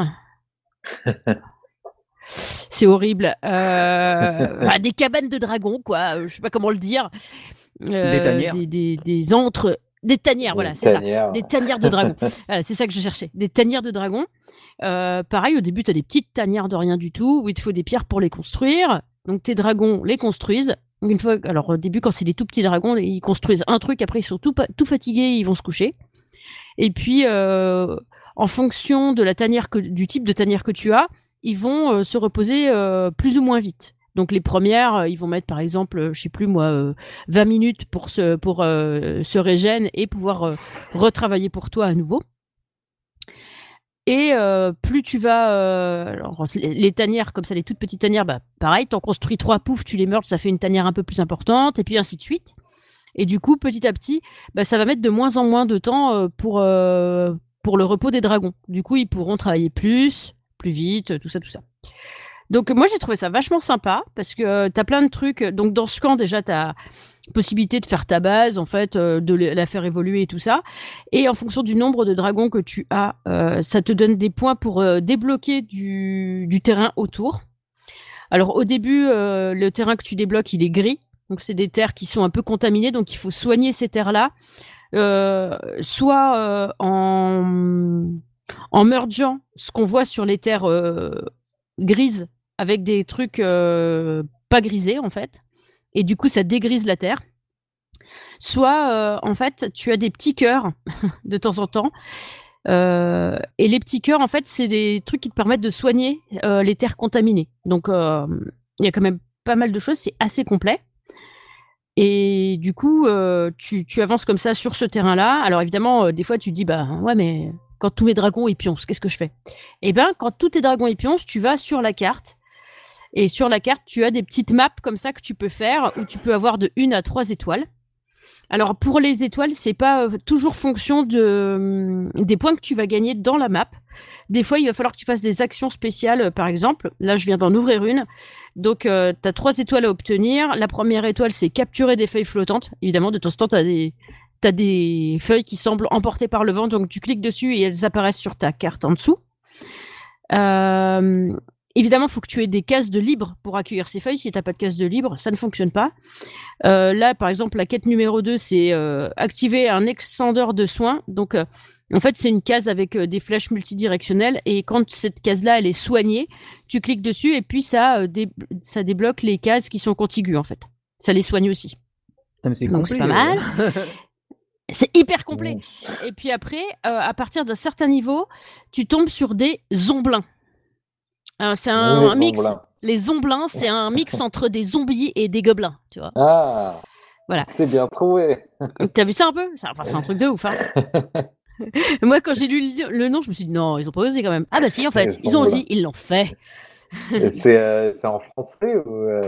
c'est horrible. Bah, des cabanes de dragons, quoi. Je sais pas comment le dire. des. Des, des, des antres des tanières, voilà, c'est ça. Des tanières de dragon. c'est ça que je cherchais. Des tanières de dragon. Euh, pareil, au début, tu as des petites tanières de rien du tout, où il te faut des pierres pour les construire. Donc tes dragons les construisent. Une fois, alors au début, quand c'est des tout petits dragons, ils construisent un truc, après ils sont tout, tout fatigués, ils vont se coucher. Et puis, euh, en fonction de la tanière que, du type de tanière que tu as, ils vont euh, se reposer plus ou moins vite. Donc les premières, euh, ils vont mettre par exemple, euh, je sais plus moi, 20 euh, minutes pour se pour et pouvoir retravailler pour toi à nouveau. Et plus tu vas, les, tanières comme ça, les toutes petites tanières, bah pareil, t'en construis trois, pouf, tu les merges, ça fait une tanière un peu plus importante, et puis ainsi de suite. Et du coup, petit à petit, bah, ça va mettre de moins en moins de temps pour le repos des dragons. Du coup, ils pourront travailler plus, plus vite, tout ça, tout ça. Donc moi, j'ai trouvé ça vachement sympa parce que euh, t'as plein de trucs. Donc dans ce camp, déjà, t'as possibilité de faire ta base, en fait, euh, de la faire évoluer et tout ça. Et en fonction du nombre de dragons que tu as, euh, ça te donne des points pour débloquer du, terrain autour. Alors au début, le terrain que tu débloques, il est gris. Donc c'est des terres qui sont un peu contaminées, donc il faut soigner ces terres-là. Euh, soit en, en mergeant ce qu'on voit sur les terres grises avec des trucs euh, pas grisés en fait. Et du coup, ça dégrise la terre. Soit, euh, en fait, tu as des petits cœurs de temps en temps. Euh, et les petits cœurs, en fait, c'est des trucs qui te permettent de soigner les terres contaminées. Donc, il y a quand même pas mal de choses. C'est assez complet. Et du coup, tu, avances comme ça sur ce terrain-là. Alors évidemment, des fois, tu te dis, bah ouais, mais quand tous mes dragons ils pioncent, qu'est-ce que je fais? Eh bien, quand tous tes dragons ils pioncent, tu vas sur la carte. Et sur la carte, tu as des petites maps comme ça que tu peux faire où tu peux avoir de 1 à 3 étoiles. Alors pour les étoiles, c'est pas euh, toujours fonction de, hum, des points que tu vas gagner dans la map. Des fois, il va falloir que tu fasses des actions spéciales, euh, par exemple. Là, je viens d'en ouvrir une. Donc, tu as trois étoiles à obtenir. La première étoile, c'est capturer des feuilles flottantes. Évidemment, de temps en temps, tu as des, t'as des feuilles qui semblent emportées par le vent, donc tu cliques dessus et elles apparaissent sur ta carte en dessous. Euh, évidemment, il faut que tu aies des cases de libre pour accueillir ces feuilles. Si tu n'as pas de case de libre, ça ne fonctionne pas. Euh, là, par exemple, la quête numéro 2, c'est euh, activer un extendeur de soins. Donc, euh, en fait, c'est une case avec des flèches multidirectionnelles. Et quand cette case-là, elle est soignée, tu cliques dessus et puis ça, dé- ça débloque les cases qui sont contiguës, en fait. Ça les soigne aussi. Ah, c'est Donc, c'est pas mal. C'est hyper complet. Et puis après, euh, à partir d'un certain niveau, tu tombes sur des zomblins. Euh, c'est un, Les un mix. Les zomblins, c'est un mix entre des zombies et des gobelins, tu vois. Ah, Voilà. c'est bien trouvé. T'as vu ça un peu? C'est- Enfin, c'est un truc de ouf. Hein. Moi, quand j'ai lu le, nom, je me suis dit non, ils ont pas osé quand même. Ah bah si, en fait, ils ont osé, ils l'ont fait. C'est euh, c'est en français ou euh,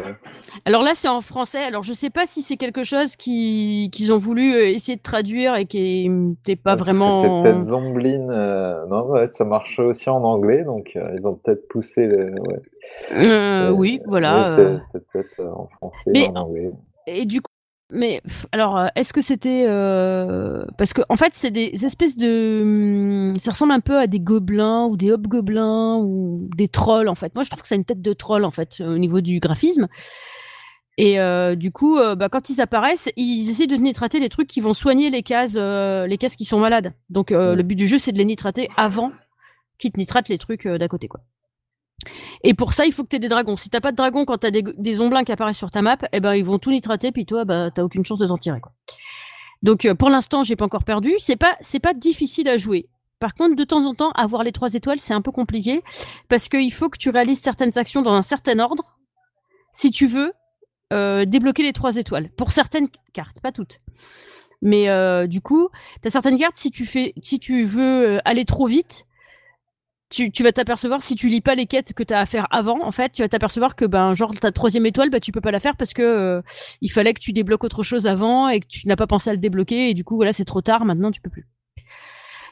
Alors là, c'est en français. Alors je sais pas si c'est quelque chose qui- qu'ils ont voulu euh, essayer de traduire et qui n'était pas parce que vraiment. C'est peut-être Zombline. euh, Non, ouais, ça marche aussi en anglais, donc ils ont peut-être poussé. Le... Ouais. Oui, voilà. c'est- peut-être en français, Mais- en anglais. Et du coup, mais alors, euh, est-ce que c'était euh, parce que en fait, c'est des espèces de, hum, ça ressemble un peu à des gobelins ou des hobgoblins ou des trolls en fait. Moi, je trouve que ça a une tête de troll en fait au niveau du graphisme. Et euh, du coup, euh, bah, quand ils apparaissent, ils essaient de nitrater les trucs qui vont soigner les cases, les cases qui sont malades. Donc, le but du jeu, c'est de les nitrater avant qu'ils te nitratent les trucs d'à côté, quoi. Et pour ça, il faut que tu aies des dragons. Si t'as pas de dragons quand t'as des, des omblins qui apparaissent sur ta map, eh ben ils vont tout nitrater, puis toi, bah t'as aucune chance de t'en tirer. Donc euh, pour l'instant, j'ai pas encore perdu. C'est pas pas difficile à jouer. Par contre, de temps en temps, avoir les trois étoiles, c'est un peu compliqué parce qu'il faut que tu réalises certaines actions dans un certain ordre si tu veux euh, débloquer les trois étoiles. Pour certaines cartes, pas toutes. Mais euh, du coup, t'as certaines cartes si tu fais si tu veux aller trop vite, tu, tu vas t'apercevoir si tu lis pas les quêtes que tu as à faire avant, en fait, tu vas t'apercevoir que ben genre ta troisième étoile, bah tu peux pas la faire parce que euh, il fallait que tu débloques autre chose avant et que tu n'as pas pensé à le débloquer et du coup voilà c'est trop tard, maintenant tu peux plus.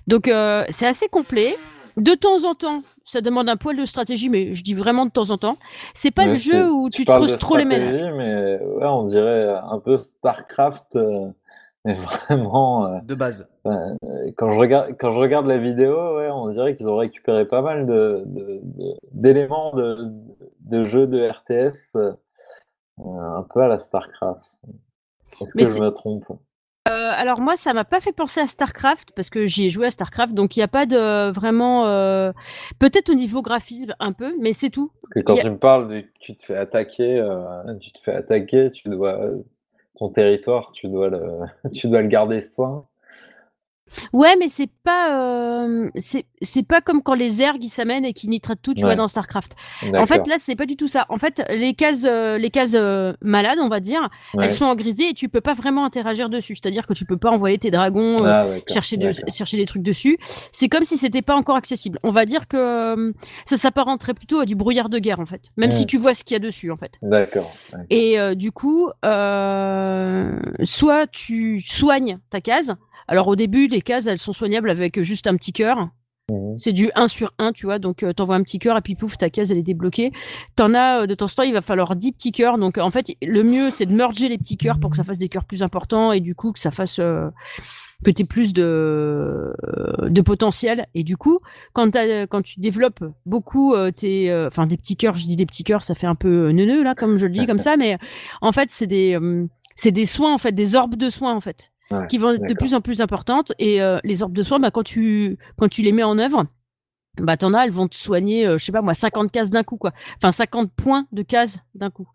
Donc euh, c'est assez complet. De temps en temps, ça demande un poil de stratégie, mais je dis vraiment de temps en temps. C'est pas le jeu où tu te creuses trop les ménages. mais ouais, on dirait un peu StarCraft, euh, mais vraiment. euh, De base. quand je regarde quand je regarde la vidéo, ouais, on dirait qu'ils ont récupéré pas mal de de- de- d'éléments de, de, jeux de RTS, euh, un peu à la StarCraft. Est-ce que je me trompe? Euh, alors moi, ça m'a pas fait penser à StarCraft parce que j'y ai joué à StarCraft, donc il y a pas de vraiment. euh, Peut-être au niveau graphisme un peu, mais c'est tout. Parce que quand a- tu me parles de tu te fais attaquer, euh, tu te fais attaquer, tu dois ton territoire, tu dois le tu dois le garder sain. Ouais, mais c'est pas euh, c'est pas comme quand les ergs ils s'amènent et qui nitrate tout, tu vois, dans Starcraft. En fait, là, c'est pas du tout ça. En fait, les cases euh, les cases euh, malades, on va dire, Ouais. elles sont en grisé et tu peux pas vraiment interagir dessus. C'est-à-dire que tu peux pas envoyer tes dragons. Ah, chercher, de, chercher des trucs dessus. C'est comme si c'était pas encore accessible. On va dire que ça s'apparenterait plutôt à du brouillard de guerre en fait, même si tu vois ce qu'il y a dessus en fait. D'accord. Et du coup, soit tu soignes ta case. Alors au début, les cases, elles sont soignables avec juste un petit cœur. Mhm. C'est du 1 sur 1, tu vois. Donc, euh, t'envoies un petit cœur et puis pouf, ta case, elle est débloquée. T'en as, euh, de temps en temps, il va falloir 10 petits cœurs. Donc, en fait, le mieux, c'est de merger les petits cœurs pour que ça fasse des cœurs plus importants et du coup, que ça fasse. euh, que tu plus de, euh, de potentiel. Et du coup, quand, quand tu développes beaucoup tes. Enfin, des petits cœurs, je dis des petits cœurs, ça fait un peu neuneux, là, comme je le dis comme ça. Mais en fait, c'est des. c'est des soins, en fait, des orbes de soins, en fait, Ouais, qui vont être de plus en plus importantes. Et euh, les orbes de soins, bah, quand, tu, quand tu les mets en œuvre, bah t'en as, elles vont te soigner, euh, je sais pas moi, 50 cases d'un coup, quoi. Enfin, 50 points de cases d'un coup.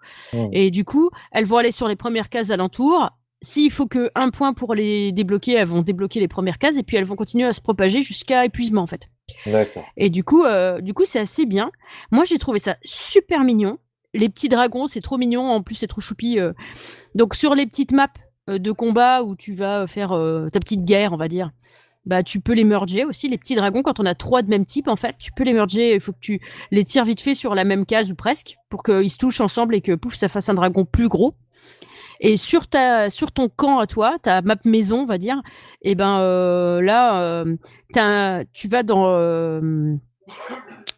Et du coup, elles vont aller sur les premières cases alentour. S'il faut que un point pour les débloquer, elles vont débloquer les premières cases et puis elles vont continuer à se propager jusqu'à épuisement, en fait. Et du coup, euh, du coup, c'est assez bien. Moi, j'ai trouvé ça super mignon. Les petits dragons, c'est trop mignon. En plus, c'est trop choupi. euh. Donc, sur les petites maps de combat où tu vas faire euh, ta petite guerre, on va dire, bah, tu peux les merger aussi. Les petits dragons, quand on a trois de même type, en fait, tu peux les merger. Il faut que tu les tires vite fait sur la même case ou presque pour qu'ils se touchent ensemble et que pouf, ça fasse un dragon plus gros. Et sur ta, sur ton camp à toi, ta map maison, on va dire, et ben euh, là, euh, tu vas dans euh,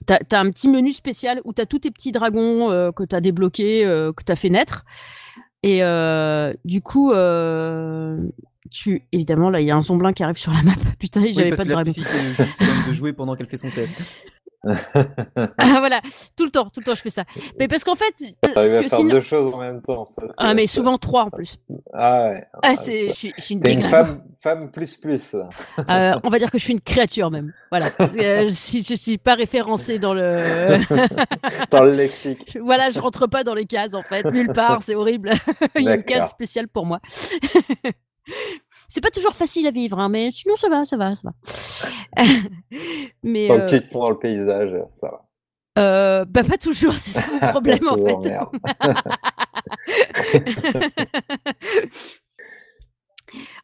T'as as un petit menu spécial où t'as tous tes petits dragons euh, que t'as débloqués, euh, que t'as fait naître. Et euh, du coup, euh, tu évidemment là, il y a un zomblin qui arrive sur la map. Putain, Oui, j'avais parce pas de dragon. de jouer pendant qu'elle fait son test. Ah, voilà, tout le temps, tout le temps, je fais ça. Mais parce qu'en fait, parce T'arrives à que faire sinon- deux choses en même temps. Ça, ah mais souvent trois en plus. Ah ouais. Ah Ah, c'est, je suis, je suis une T'es une déglingue. femme, femme plus plus. Euh, on va dire que je suis une créature même. Voilà, Euh, je, suis- je suis pas référencée dans le. Dans le lexique. voilà, je rentre pas dans les cases en fait, nulle part, c'est horrible. Il y a une case spéciale pour moi. C'est pas toujours facile à vivre, hein, mais sinon ça va, ça va, ça va. mais Tant euh, que tu te fonds dans le paysage, ça va. euh, bah pas toujours, c'est ça mon problème en fait.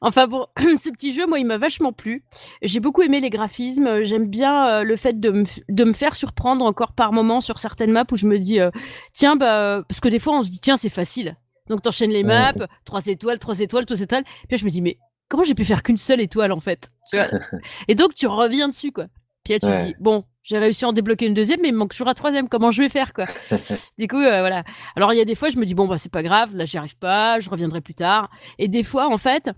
Enfin bon, ce petit jeu, moi, il m'a vachement plu. J'ai beaucoup aimé les graphismes. J'aime bien euh, le fait de de me faire surprendre encore par moment sur certaines maps où je me dis, euh, tiens, bah, parce que des fois, on se dit, tiens, c'est facile. Donc, t'enchaînes les maps, trois étoiles, trois étoiles, trois étoiles. Puis là, je me dis, mais comment j'ai pu faire qu'une seule étoile, en fait Tu vois? Et donc, tu reviens dessus, quoi. Puis là, tu Ouais. dis, bon, j'ai réussi à en débloquer une deuxième, mais il me manque toujours la troisième. Comment je vais faire, quoi? Du coup, euh, voilà. Alors, il y a des fois, je me dis, bon, bah, c'est pas grave, là, j'y arrive pas, je reviendrai plus tard. Et des fois, en fait,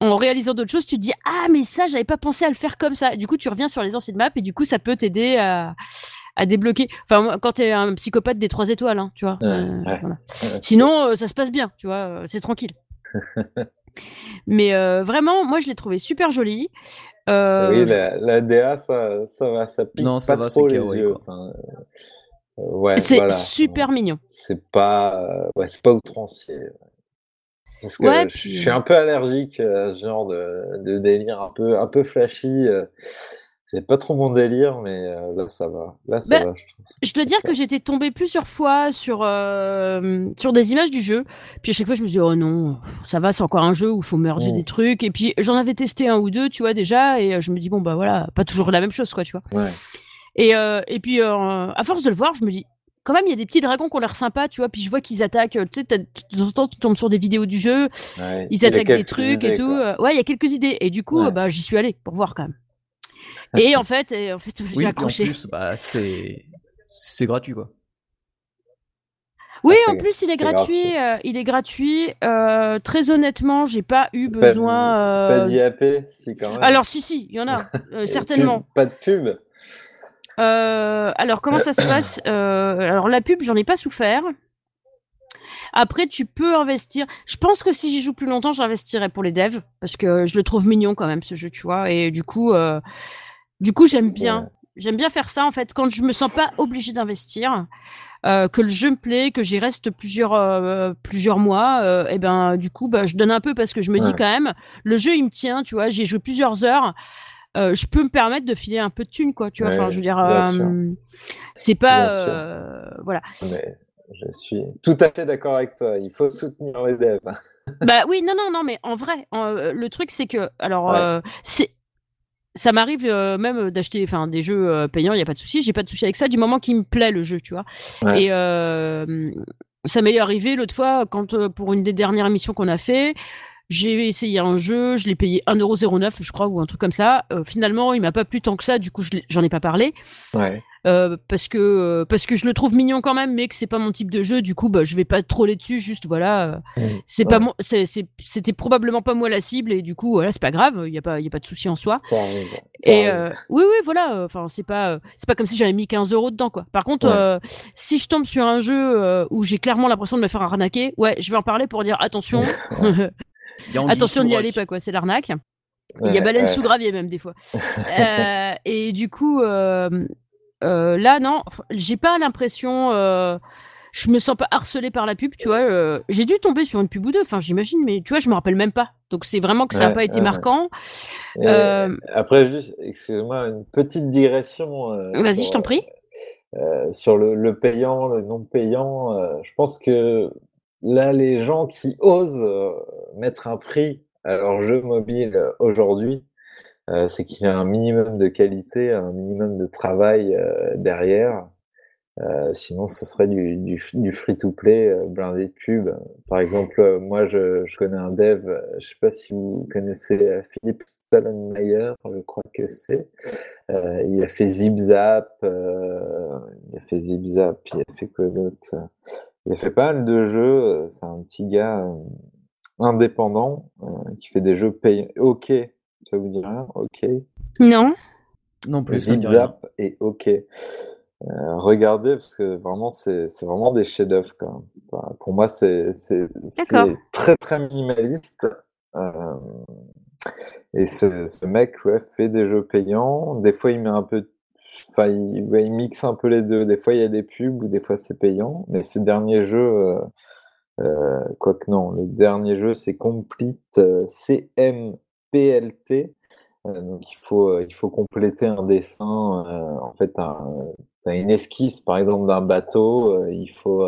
en réalisant d'autres choses, tu te dis, ah, mais ça, j'avais pas pensé à le faire comme ça. Du coup, tu reviens sur les anciennes maps et du coup, ça peut t'aider à, à débloquer. Enfin, quand t'es un psychopathe des trois étoiles, hein, tu vois. Euh, ouais. voilà. Sinon, euh, ça se passe bien, tu vois, c'est tranquille. Mais euh, vraiment, moi, je l'ai trouvé super joli. Euh, oui, la, la DA, ça, ça va, ça pique Non, ça pas va, trop les yeux. Enfin, euh, ouais, c'est voilà. super mignon. C'est pas, ouais, c'est pas outrancier. Parce que Ouais, je, puis- je suis un peu allergique à ce genre de, de délire un peu, un peu flashy. C'est pas trop mon délire, mais euh, là, ça va. Là, ça Bah, va. je dois dire que j'étais tombée plusieurs fois sur, euh, sur des images du jeu. Puis à chaque fois, je me disais, oh non, ça va, c'est encore un jeu où il faut merger Mm. des trucs. Et puis j'en avais testé un ou deux, tu vois, déjà. Et euh, je me dis, bon, bah voilà, pas toujours la même chose, quoi, tu vois. Ouais. Et, euh, et puis, à force de le voir, je me dis, quand même, il y a des petits dragons qui ont l'air sympas, tu vois. Puis je vois qu'ils attaquent, tu sais, de temps en temps, tu tombes sur des vidéos du jeu, ouais. ils attaquent des trucs et tout. quoi. Ouais, il y a quelques idées. Et du coup, Ouais. bah, j'y suis allée pour voir quand même. Et en fait, et en fait j'ai Oui, et en accroché. plus, bah, c'est c'est gratuit quoi. Oui, Ah, en plus il est gratuit. euh, il est gratuit. Euh, très honnêtement, j'ai pas eu Pas besoin. Pas euh, d'IAP, si quand même. Alors si si, il y en a certainement. pub- pas de pub. Alors comment ça se passe Alors la pub, j'en ai pas souffert. Après, tu peux investir. Je pense que si j'y joue plus longtemps, j'investirai pour les devs parce que je le trouve mignon quand même ce jeu, tu vois. Et du coup, du coup, j'aime bien J'aime bien faire ça en fait quand je me sens pas obligée d'investir. Euh, que le jeu me plaît, que j'y reste plusieurs euh, plusieurs mois, euh, et ben du coup bah, je donne un peu parce que je me dis quand même le jeu il me tient, tu vois, j'ai joué plusieurs heures, je peux me permettre de filer un peu de thunes quoi, tu vois, enfin je veux dire c'est pas voilà. je suis tout à fait d'accord avec toi, il faut soutenir les devs. bah oui, non non non mais en vrai le truc c'est que alors c'est ça m'arrive euh, même d'acheter enfin des jeux euh, payants, il y a pas de souci, j'ai pas de souci avec ça du moment qu'il me plaît le jeu, tu vois. Et euh, ça m'est arrivé l'autre fois quand pour une des dernières émissions qu'on a fait, j'ai essayé un jeu, je l'ai payé 1,09€ je crois ou un truc comme ça. finalement, il m'a pas plu tant que ça, du coup j'en ai pas parlé. Ouais. Euh, parce que euh, parce que je le trouve mignon quand même, mais que c'est pas mon type de jeu. Du coup, bah, je vais pas troller dessus. Juste voilà, euh, mmh. c'est pas moi. C'était probablement pas moi la cible et du coup, voilà, c'est pas grave. Il y a pas il y a pas de souci en soi. et oui, oui, voilà. Enfin, c'est pas c'est pas comme si j'avais mis 15 euros dedans quoi. Par contre, si je tombe sur un jeu où j'ai clairement l'impression de me faire arnaquer, ouais, je vais en parler pour dire attention. attention n'y allez pas quoi, c'est l'arnaque. Il y a baleine sous gravier même des fois. et du coup, euh, là, non, j'ai pas l'impression. Euh, je me sens pas harcelée par la pub, tu vois. Euh, j'ai dû tomber sur une pub ou deux, enfin, j'imagine, mais tu vois, je me rappelle même pas. Donc, c'est vraiment que ça n'a pas été marquant. Après, juste, excuse-moi, une petite digression. Vas-y, je t'en prie. sur le, le, payant, le non payant, je pense que là, les gens qui osent mettre un prix à leur jeu mobile aujourd'hui, euh, c'est qu'il y a un minimum de qualité, un minimum de travail euh, derrière. Euh, sinon, ce serait du, du, du free-to-play blindé de pub. Par exemple, moi, je, je, connais un dev, je sais pas si vous connaissez Philippe Stallenmeyer, je crois que c'est. Euh, il a fait ZipZap, euh, il a fait ZipZap, il a fait quoi d'autre? Il a fait pas mal de jeux. C'est un petit gars indépendant qui fait des jeux payants. Ok, ça vous dit rien? Ok. Non. Non plus. Zip Zap et OK. Euh, regardez, parce que vraiment, c'est vraiment des chefs-d'œuvre. pour moi, c'est très très minimaliste. Euh, et ce, ce mec ouais, fait des jeux payants. Des fois, il met un peu. Enfin, il, il, mixe un peu les deux. Des fois, il y a des pubs ou des fois, c'est payant. Mais ce dernier jeu. Euh, euh Quoique non, le dernier jeu c'est Complete CM PLT. Euh, donc il faut, euh, il faut compléter un dessin. Euh, en fait, tu as, une esquisse, par exemple, d'un bateau. il faut,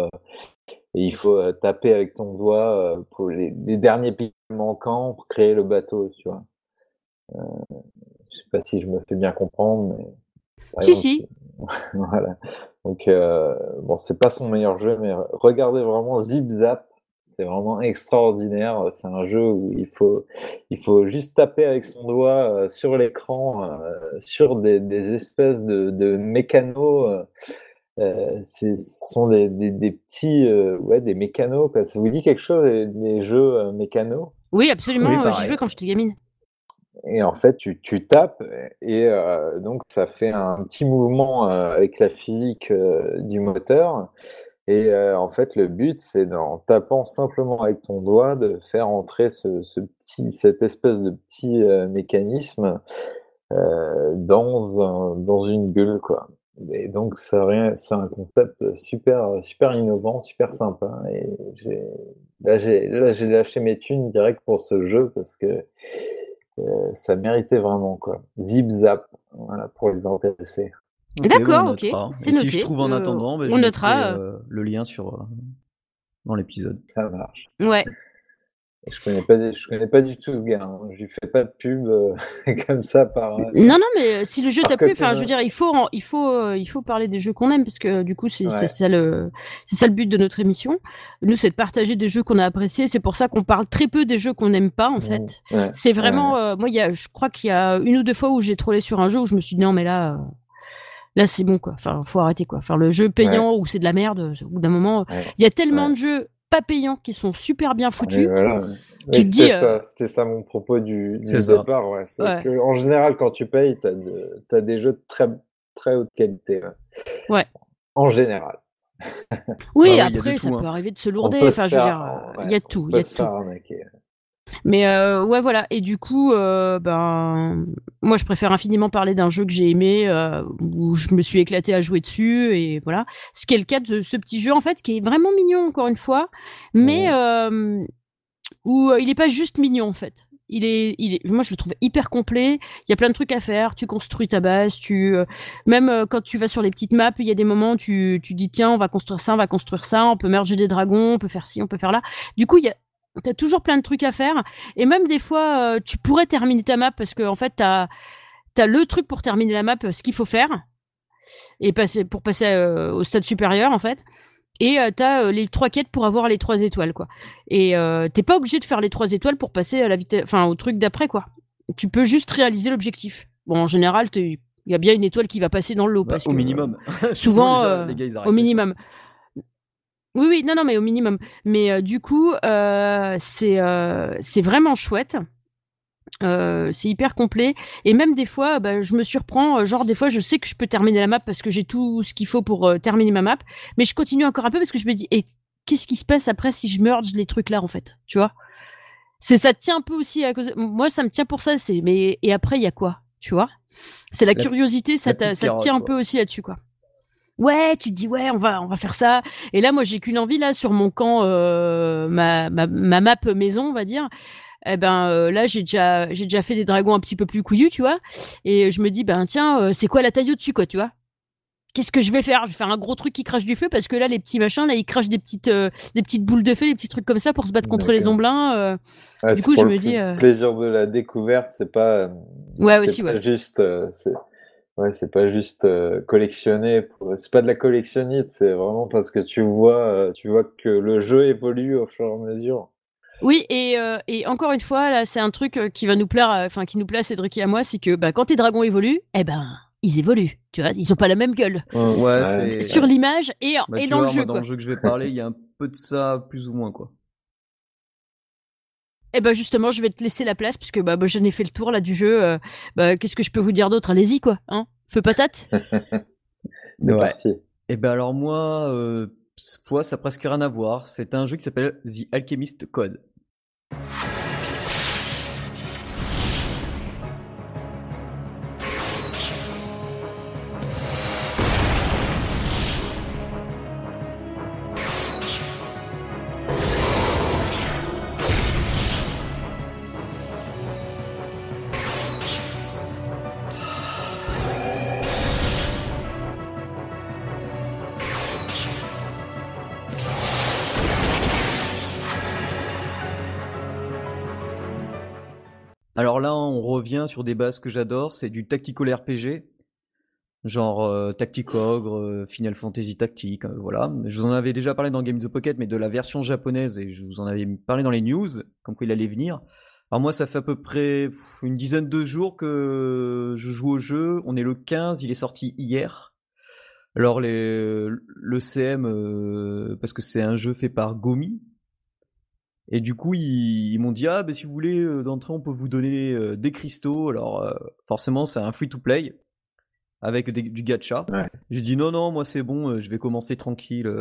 et il faut taper avec ton doigt pour les, derniers pixels manquants pour créer le bateau, tu vois. je sais pas si je me fais bien comprendre, mais. Si, si. voilà. Donc, bon, c'est pas son meilleur jeu, mais regardez vraiment Zip Zap. C'est vraiment extraordinaire. C'est un jeu où il faut, il faut juste taper avec son doigt euh, sur l'écran, euh, sur des, des, espèces de, de mécanos. Euh, ce sont des, des, des petits, ouais, des mécanos. Quoi. Ça vous dit quelque chose, les, jeux mécanos? Oui, absolument. Oui, J'y jouais quand j'étais gamine. Et en fait, tu, tu tapes et donc ça fait un petit mouvement avec la physique du moteur. Et euh, en fait, le but, c'est en tapant simplement avec ton doigt de faire entrer cette espèce de petit euh, mécanisme euh, dans une bulle, quoi. Et donc, c'est un concept super, super innovant, super sympa. Et là, j'ai lâché mes thunes direct pour ce jeu parce que ça méritait vraiment, quoi. Zip zap, voilà, pour les intéresser. D'accord, ok. C'est noté. Si je trouve en attendant, ben, je on notera euh, le lien sur euh, dans l'épisode. Ça marche. Ouais. Je connais pas, je connais pas du tout ce gars. Hein. Je lui fais pas de pub euh, comme ça par. Non, non, mais si le jeu t'a plu, enfin, je veux dire, il faut, il faut, il faut parler des jeux qu'on aime parce que du coup, c'est ça le, c'est ça le but de notre émission. Nous, c'est de partager des jeux qu'on a appréciés. C'est pour ça qu'on parle très peu des jeux qu'on n'aime pas, en mmh. fait. C'est vraiment, moi, il y a, je crois qu'il y a une ou deux fois où j'ai trollé sur un jeu où je me suis dit non, mais là là c'est bon quoi. Enfin, faut arrêter quoi. Enfin, le jeu payant ou c'est de la merde, au bout d'un moment, il y a tellement de jeux pas payants qui sont super bien foutus. Tu te dis. Euh, c'était ça, mon propos du, départ. en général, quand tu payes, tu as, des jeux de très, très haute qualité. Ouais. En général. Oui, après, ça peut hein. arriver de se lourder. Enfin, je veux dire, il y a tout. Il y a tout. Mais euh, ouais, voilà. Et du coup, euh, ben, moi, je préfère infiniment parler d'un jeu que j'ai aimé, euh, où je me suis éclaté à jouer dessus, et voilà. Ce qui est le cas de ce petit jeu, en fait, qui est vraiment mignon, encore une fois, mais où il n'est pas juste mignon, en fait. Il est, il est, moi je le trouve hyper complet. Il y a plein de trucs à faire. Tu construis ta base. Tu, même quand tu vas sur les petites maps, il y a des moments où tu, tu dis tiens, on va construire ça, on va construire ça. On peut merger des dragons, on peut faire ci, on peut faire là. Du coup, il y a, T'as toujours plein de trucs à faire. Et même des fois, euh, tu pourrais terminer ta map parce que, en fait, t'as as le truc pour terminer la map, euh, ce qu'il faut faire. Et passer, pour passer euh, au stade supérieur, en fait. Et t'as les trois quêtes pour avoir les trois étoiles, quoi. Et t'es pas obligé de faire les trois étoiles pour passer à la vitesse, enfin, au truc d'après, quoi. Tu peux juste réaliser l'objectif. Bon, en général, il y a bien une étoile qui va passer dans le lot. Bah, parce au minimum. souvent, au minimum. Oui, oui, non, non, mais au minimum. Mais euh, du coup, euh, c'est euh, c'est vraiment chouette. c'est hyper complet. Et même des fois bah, je me surprends genre des fois je sais que je peux terminer la map parce que j'ai tout ce qu'il faut pour terminer ma map. Mais je continue encore un peu parce que je me dis et qu'est-ce qui se passe après si je merge les trucs là en fait tu vois? C'est ça tient un peu aussi à cause moi ça me tient pour ça c'est mais et après il y a quoi tu vois? C'est la, curiosité ça, ça tient un peu aussi là-dessus quoi ouais, tu te dis ouais, on va on va faire ça. Et là, moi, j'ai qu'une envie là sur mon camp, euh, ma, ma, ma map maison, on va dire. Eh ben euh, là, j'ai déjà j'ai déjà fait des dragons un petit peu plus couillus, tu vois. Et je me dis ben tiens, euh, c'est quoi la taille au-dessus, quoi, tu vois? Qu'est-ce que je vais faire? Je vais faire un gros truc qui crache du feu parce que là, les petits machins, là, ils crachent des petites, des petites boules de feu, des petits trucs comme ça pour se battre contre les omblins. du coup, je me dis. Plaisir de la découverte, c'est pas. Ouais, aussi, ouais. Juste, Ouais, c'est pas juste euh, collectionner, c'est pas de la collectionnite, c'est vraiment parce que tu vois, euh, tu vois que le jeu évolue au fur et à mesure. Oui, et, euh, et encore une fois, là, c'est un truc qui va nous plaire, enfin qui nous plaît à Cédric et à moi, c'est que bah, quand tes dragons évoluent, eh ben, ils évoluent, tu vois, ils ont pas la même gueule. Ouais, sur l'image et, bah, et dans le jeu. Dans le jeu que je vais parler, il y a un peu de ça, plus ou moins, quoi. Eh ben justement, je vais te laisser la place puisque bah, je n'ai fait le tour là du jeu. Euh, bah, qu'est-ce que je peux vous dire d'autre? Allez-y quoi, hein Feu patate? C'est parti. Et eh ben alors moi, euh, ça n'a presque rien à voir. C'est un jeu qui s'appelle The Alchemist Code. Sur des bases que j'adore, c'est du tactical RPG, genre euh, Tacticogre, euh, Final Fantasy Tactique, euh, voilà. Je vous en avais déjà parlé dans Game of Pocket, mais de la version japonaise, et je vous en avais parlé dans les news, comme quoi il allait venir. Alors moi, ça fait à peu près une dizaine de jours que je joue au jeu. On est le 15, il est sorti hier. Alors les, le CM, parce que c'est un jeu fait par Gomi, et du coup, ils, m'ont dit ah ben si vous voulez euh, d'entrée, on peut vous donner euh, des cristaux. Alors euh, forcément, c'est un free to play avec du gacha. J'ai dit non non, moi c'est bon, je vais commencer tranquille.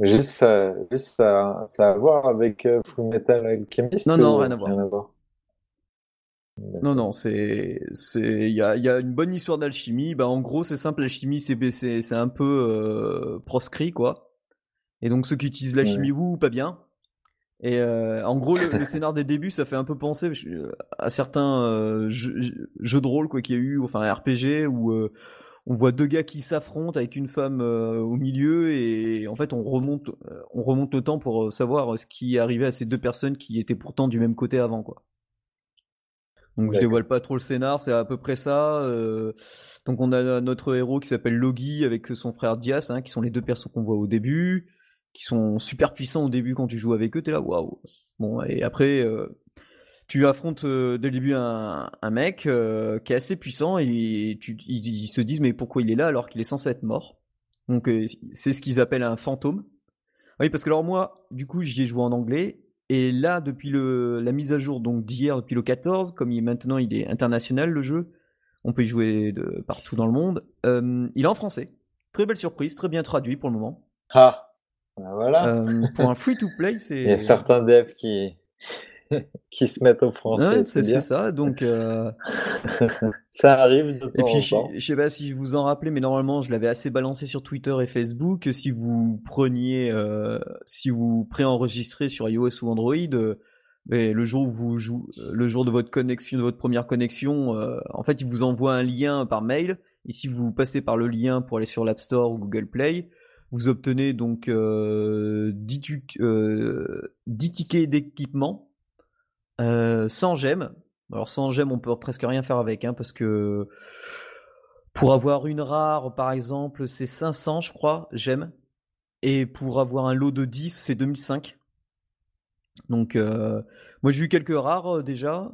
Juste ça, juste ça, ça a à voir avec Full Metal Alchemist Non non, rien à voir. Non, non, c'est, c'est, il y a, y a, une bonne histoire d'alchimie. Bah, en gros, c'est simple, l'alchimie, c'est, c'est, un peu proscrit, quoi. Et donc ceux qui utilisent la chimie, ou pas bien. Et euh, en gros, le, scénar des débuts, ça fait un peu penser euh, à certains euh, jeux, de rôle quoi qu'il y a eu, enfin RPG où on voit deux gars qui s'affrontent avec une femme au milieu et en fait on remonte, on remonte le temps pour savoir ce qui est arrivé à ces deux personnes qui étaient pourtant du même côté avant quoi. Donc je dévoile pas trop le scénar, c'est à peu près ça. donc on a notre héros qui s'appelle Logi avec son frère Dias, hein, qui sont les deux personnes qu'on voit au début qui sont super puissants au début quand tu joues avec eux, t'es là, waouh. Bon, et après, euh, tu affrontes euh, dès le début un, mec euh, qui est assez puissant et ils, se disent, mais pourquoi il est là alors qu'il est censé être mort? Donc, c'est ce qu'ils appellent un fantôme. Oui, parce que alors moi, du coup, j'y ai joué en anglais. Et là, depuis le, la mise à jour donc d'hier, depuis le 14, comme il, maintenant il est international le jeu, on peut y jouer de partout dans le monde. il est en français. Très belle surprise, très bien traduit pour le moment. Ah voilà. Euh, pour un free-to-play, c'est. Il y a certains devs qui, qui se mettent au français. Ouais, c'est ça. Donc, euh, Ça arrive de et temps puis, je, je sais pas si vous en rappelez, mais normalement, je l'avais assez balancé sur Twitter et Facebook. Si vous preniez, euh, si vous préenregistrez sur iOS ou Android, euh, le jour où vous jouez, le jour de votre connexion, de votre première connexion, en fait, il vous envoie un lien par mail. Et si vous passez par le lien pour aller sur l'App Store ou Google Play, vous obtenez donc euh, 10, tu- euh, 10 tickets d'équipement euh, sans gemmes. Alors sans gemmes, on peut presque rien faire avec, hein, parce que pour avoir une rare, par exemple, c'est 500, je crois, gemmes. Et pour avoir un lot de 10, c'est 2005. Donc, euh, moi j'ai eu quelques rares euh, déjà.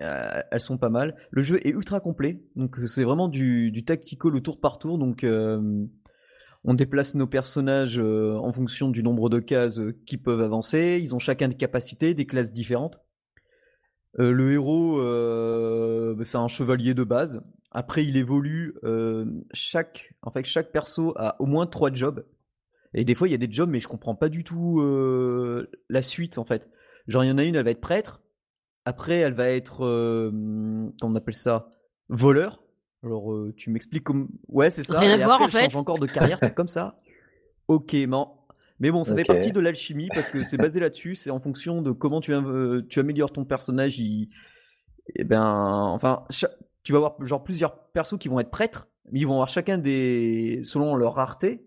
Euh, elles sont pas mal. Le jeu est ultra complet. Donc, c'est vraiment du, du tactical au tour par tour. Donc, euh, on déplace nos personnages euh, en fonction du nombre de cases euh, qui peuvent avancer. Ils ont chacun des capacités, des classes différentes. Euh, le héros, bah, c'est un chevalier de base. Après, il évolue. chaque, en fait, chaque perso a au moins trois jobs. Et des fois, il y a des jobs, mais je comprends pas du tout la suite, en fait. Genre, il y en a une, elle va être prêtre. Après, elle va être, euh, comment on appelle ça, voleur. Alors, euh, tu m'expliques comme, ouais, c'est ça. Rien à Et voir, après, en fait. encore de carrière, c'est comme ça. Ok, non. Mais bon, ça fait partie de l'alchimie parce que c'est basé là-dessus. C'est en fonction de comment tu, euh, tu améliores ton personnage. Il... Et ben, enfin, cha- tu vas avoir genre plusieurs persos qui vont être prêtres, mais ils vont avoir chacun des, selon leur rareté,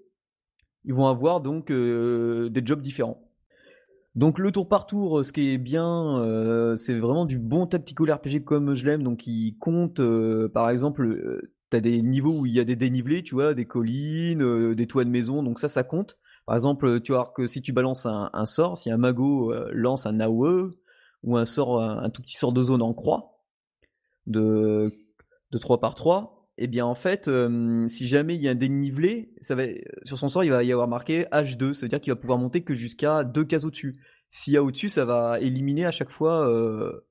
ils vont avoir donc euh, des jobs différents. Donc le tour par tour, euh, ce qui est bien, euh, c'est vraiment du bon tactical RPG comme je l'aime. Donc il compte, euh, par exemple, euh, t'as des niveaux où il y a des dénivelés, tu vois, des collines, des toits de maison. Donc ça, ça compte. Par exemple, tu voir que si tu balances un, sort, si un mago lance un AOE ou un sort, un, un tout petit sort de zone en croix de de 3 par 3, et bien en fait, euh, si jamais il y a un dénivelé, ça va, sur son sort, il va y avoir marqué H2, ça veut dire qu'il va pouvoir monter que jusqu'à deux cases au-dessus. S'il y a au-dessus, ça va éliminer à chaque fois, euh,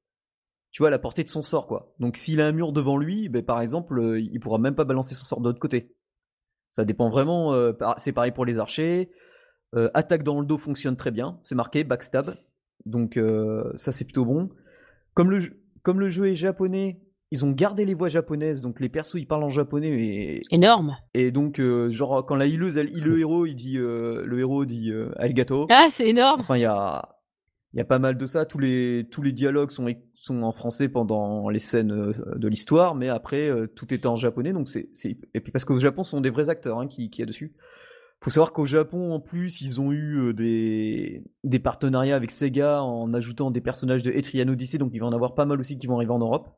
tu vois, la portée de son sort, quoi. Donc s'il a un mur devant lui, ben, par exemple, euh, il pourra même pas balancer son sort de l'autre côté. Ça dépend vraiment, euh, c'est pareil pour les archers. Euh, attaque dans le dos fonctionne très bien, c'est marqué backstab, donc euh, ça c'est plutôt bon. Comme le, comme le jeu est japonais, ils ont gardé les voix japonaises, donc les persos ils parlent en japonais et, Énorme. et donc euh, genre quand la hileuse elle le héros, il dit euh, le héros dit euh, arigato. Ah, c'est énorme. Enfin il y a il y a pas mal de ça, tous les tous les dialogues sont sont en français pendant les scènes euh, de l'histoire, mais après tout est en japonais donc c'est c'est et puis parce qu'au Japon ce sont des vrais acteurs hein, qui qui y a dessus. Faut savoir qu'au Japon, en plus, ils ont eu des, des partenariats avec Sega en ajoutant des personnages de Etrian Odyssey, donc il va en avoir pas mal aussi qui vont arriver en Europe.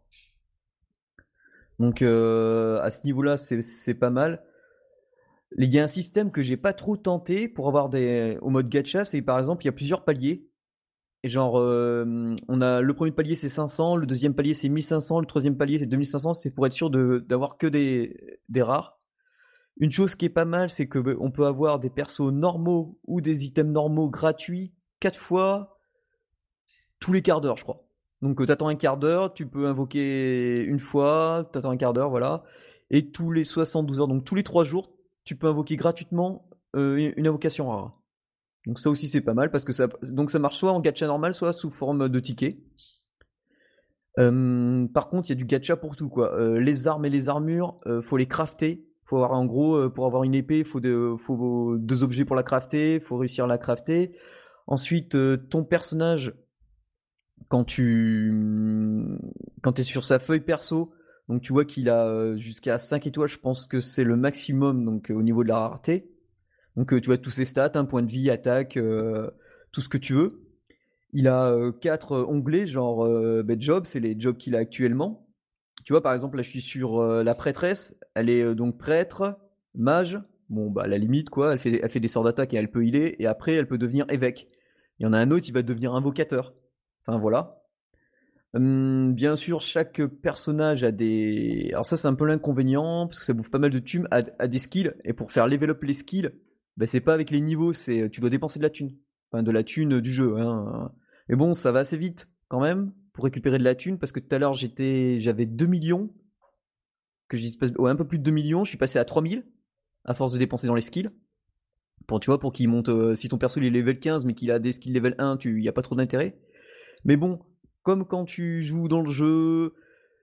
Donc euh, à ce niveau-là, c'est pas mal. Il y a un système que j'ai pas trop tenté pour avoir des au mode gacha, c'est par exemple il y a plusieurs paliers. Et genre euh, on a le premier palier c'est 500, le deuxième palier c'est 1500, le troisième palier c'est 2500, c'est pour être sûr d'avoir que des des rares. Une chose qui est pas mal, c'est que bah, on peut avoir des persos normaux ou des items normaux gratuits quatre fois tous les quarts d'heure, je crois. Donc euh, t'attends un quart d'heure, tu peux invoquer une fois, t'attends un quart d'heure, voilà. Et tous les 72 heures, donc tous les 3 jours, tu peux invoquer gratuitement euh, une invocation rare. Donc ça aussi c'est pas mal parce que ça, donc ça marche soit en gacha normal, soit sous forme de ticket. Par contre, il y a du gacha pour tout quoi. Euh, les armes et les armures, faut les crafter. Faut avoir en gros pour avoir une épée, faut, faut deux objets pour la crafter, faut réussir à la crafter. Ensuite, ton personnage, quand tu es sur sa feuille perso, donc tu vois qu'il a euh, jusqu'à 5 étoiles, je pense que c'est le maximum donc euh, au niveau de la rareté. Donc euh, tu vois tous ses stats, un point de vie, attaque, tout ce que tu veux. Il a euh, quatre onglets, genre euh, job, c'est les jobs qu'il a actuellement. Tu vois, par exemple, là, je suis sur la prêtresse. Elle est donc prêtre, mage. Bon, bah, la limite, quoi. Elle fait, elle fait des sorts d'attaque et elle peut healer. Et après, elle peut devenir évêque. Il y en a un autre, il va devenir invocateur. Enfin, voilà. Bien sûr, chaque personnage a des. Alors, ça, c'est un peu l'inconvénient, parce que ça bouffe pas mal de thunes, a des skills. Et pour faire level up les skills, bah, c'est pas avec les niveaux, c'est tu dois dépenser de la thune. Enfin, de la thune du jeu. Hein. Mais bon, ça va assez vite, quand même pour récupérer de la thune parce que tout à l'heure j'étais j'avais 2 millions que un peu plus de 2 millions, je suis passé à 3000 à force de dépenser dans les skills. Pour, tu vois, pour qu'il monte. euh, si ton perso il est level 15 mais qu'il a des skills level 1, il n'y a pas trop d'intérêt. Mais bon, comme quand tu joues dans le jeu,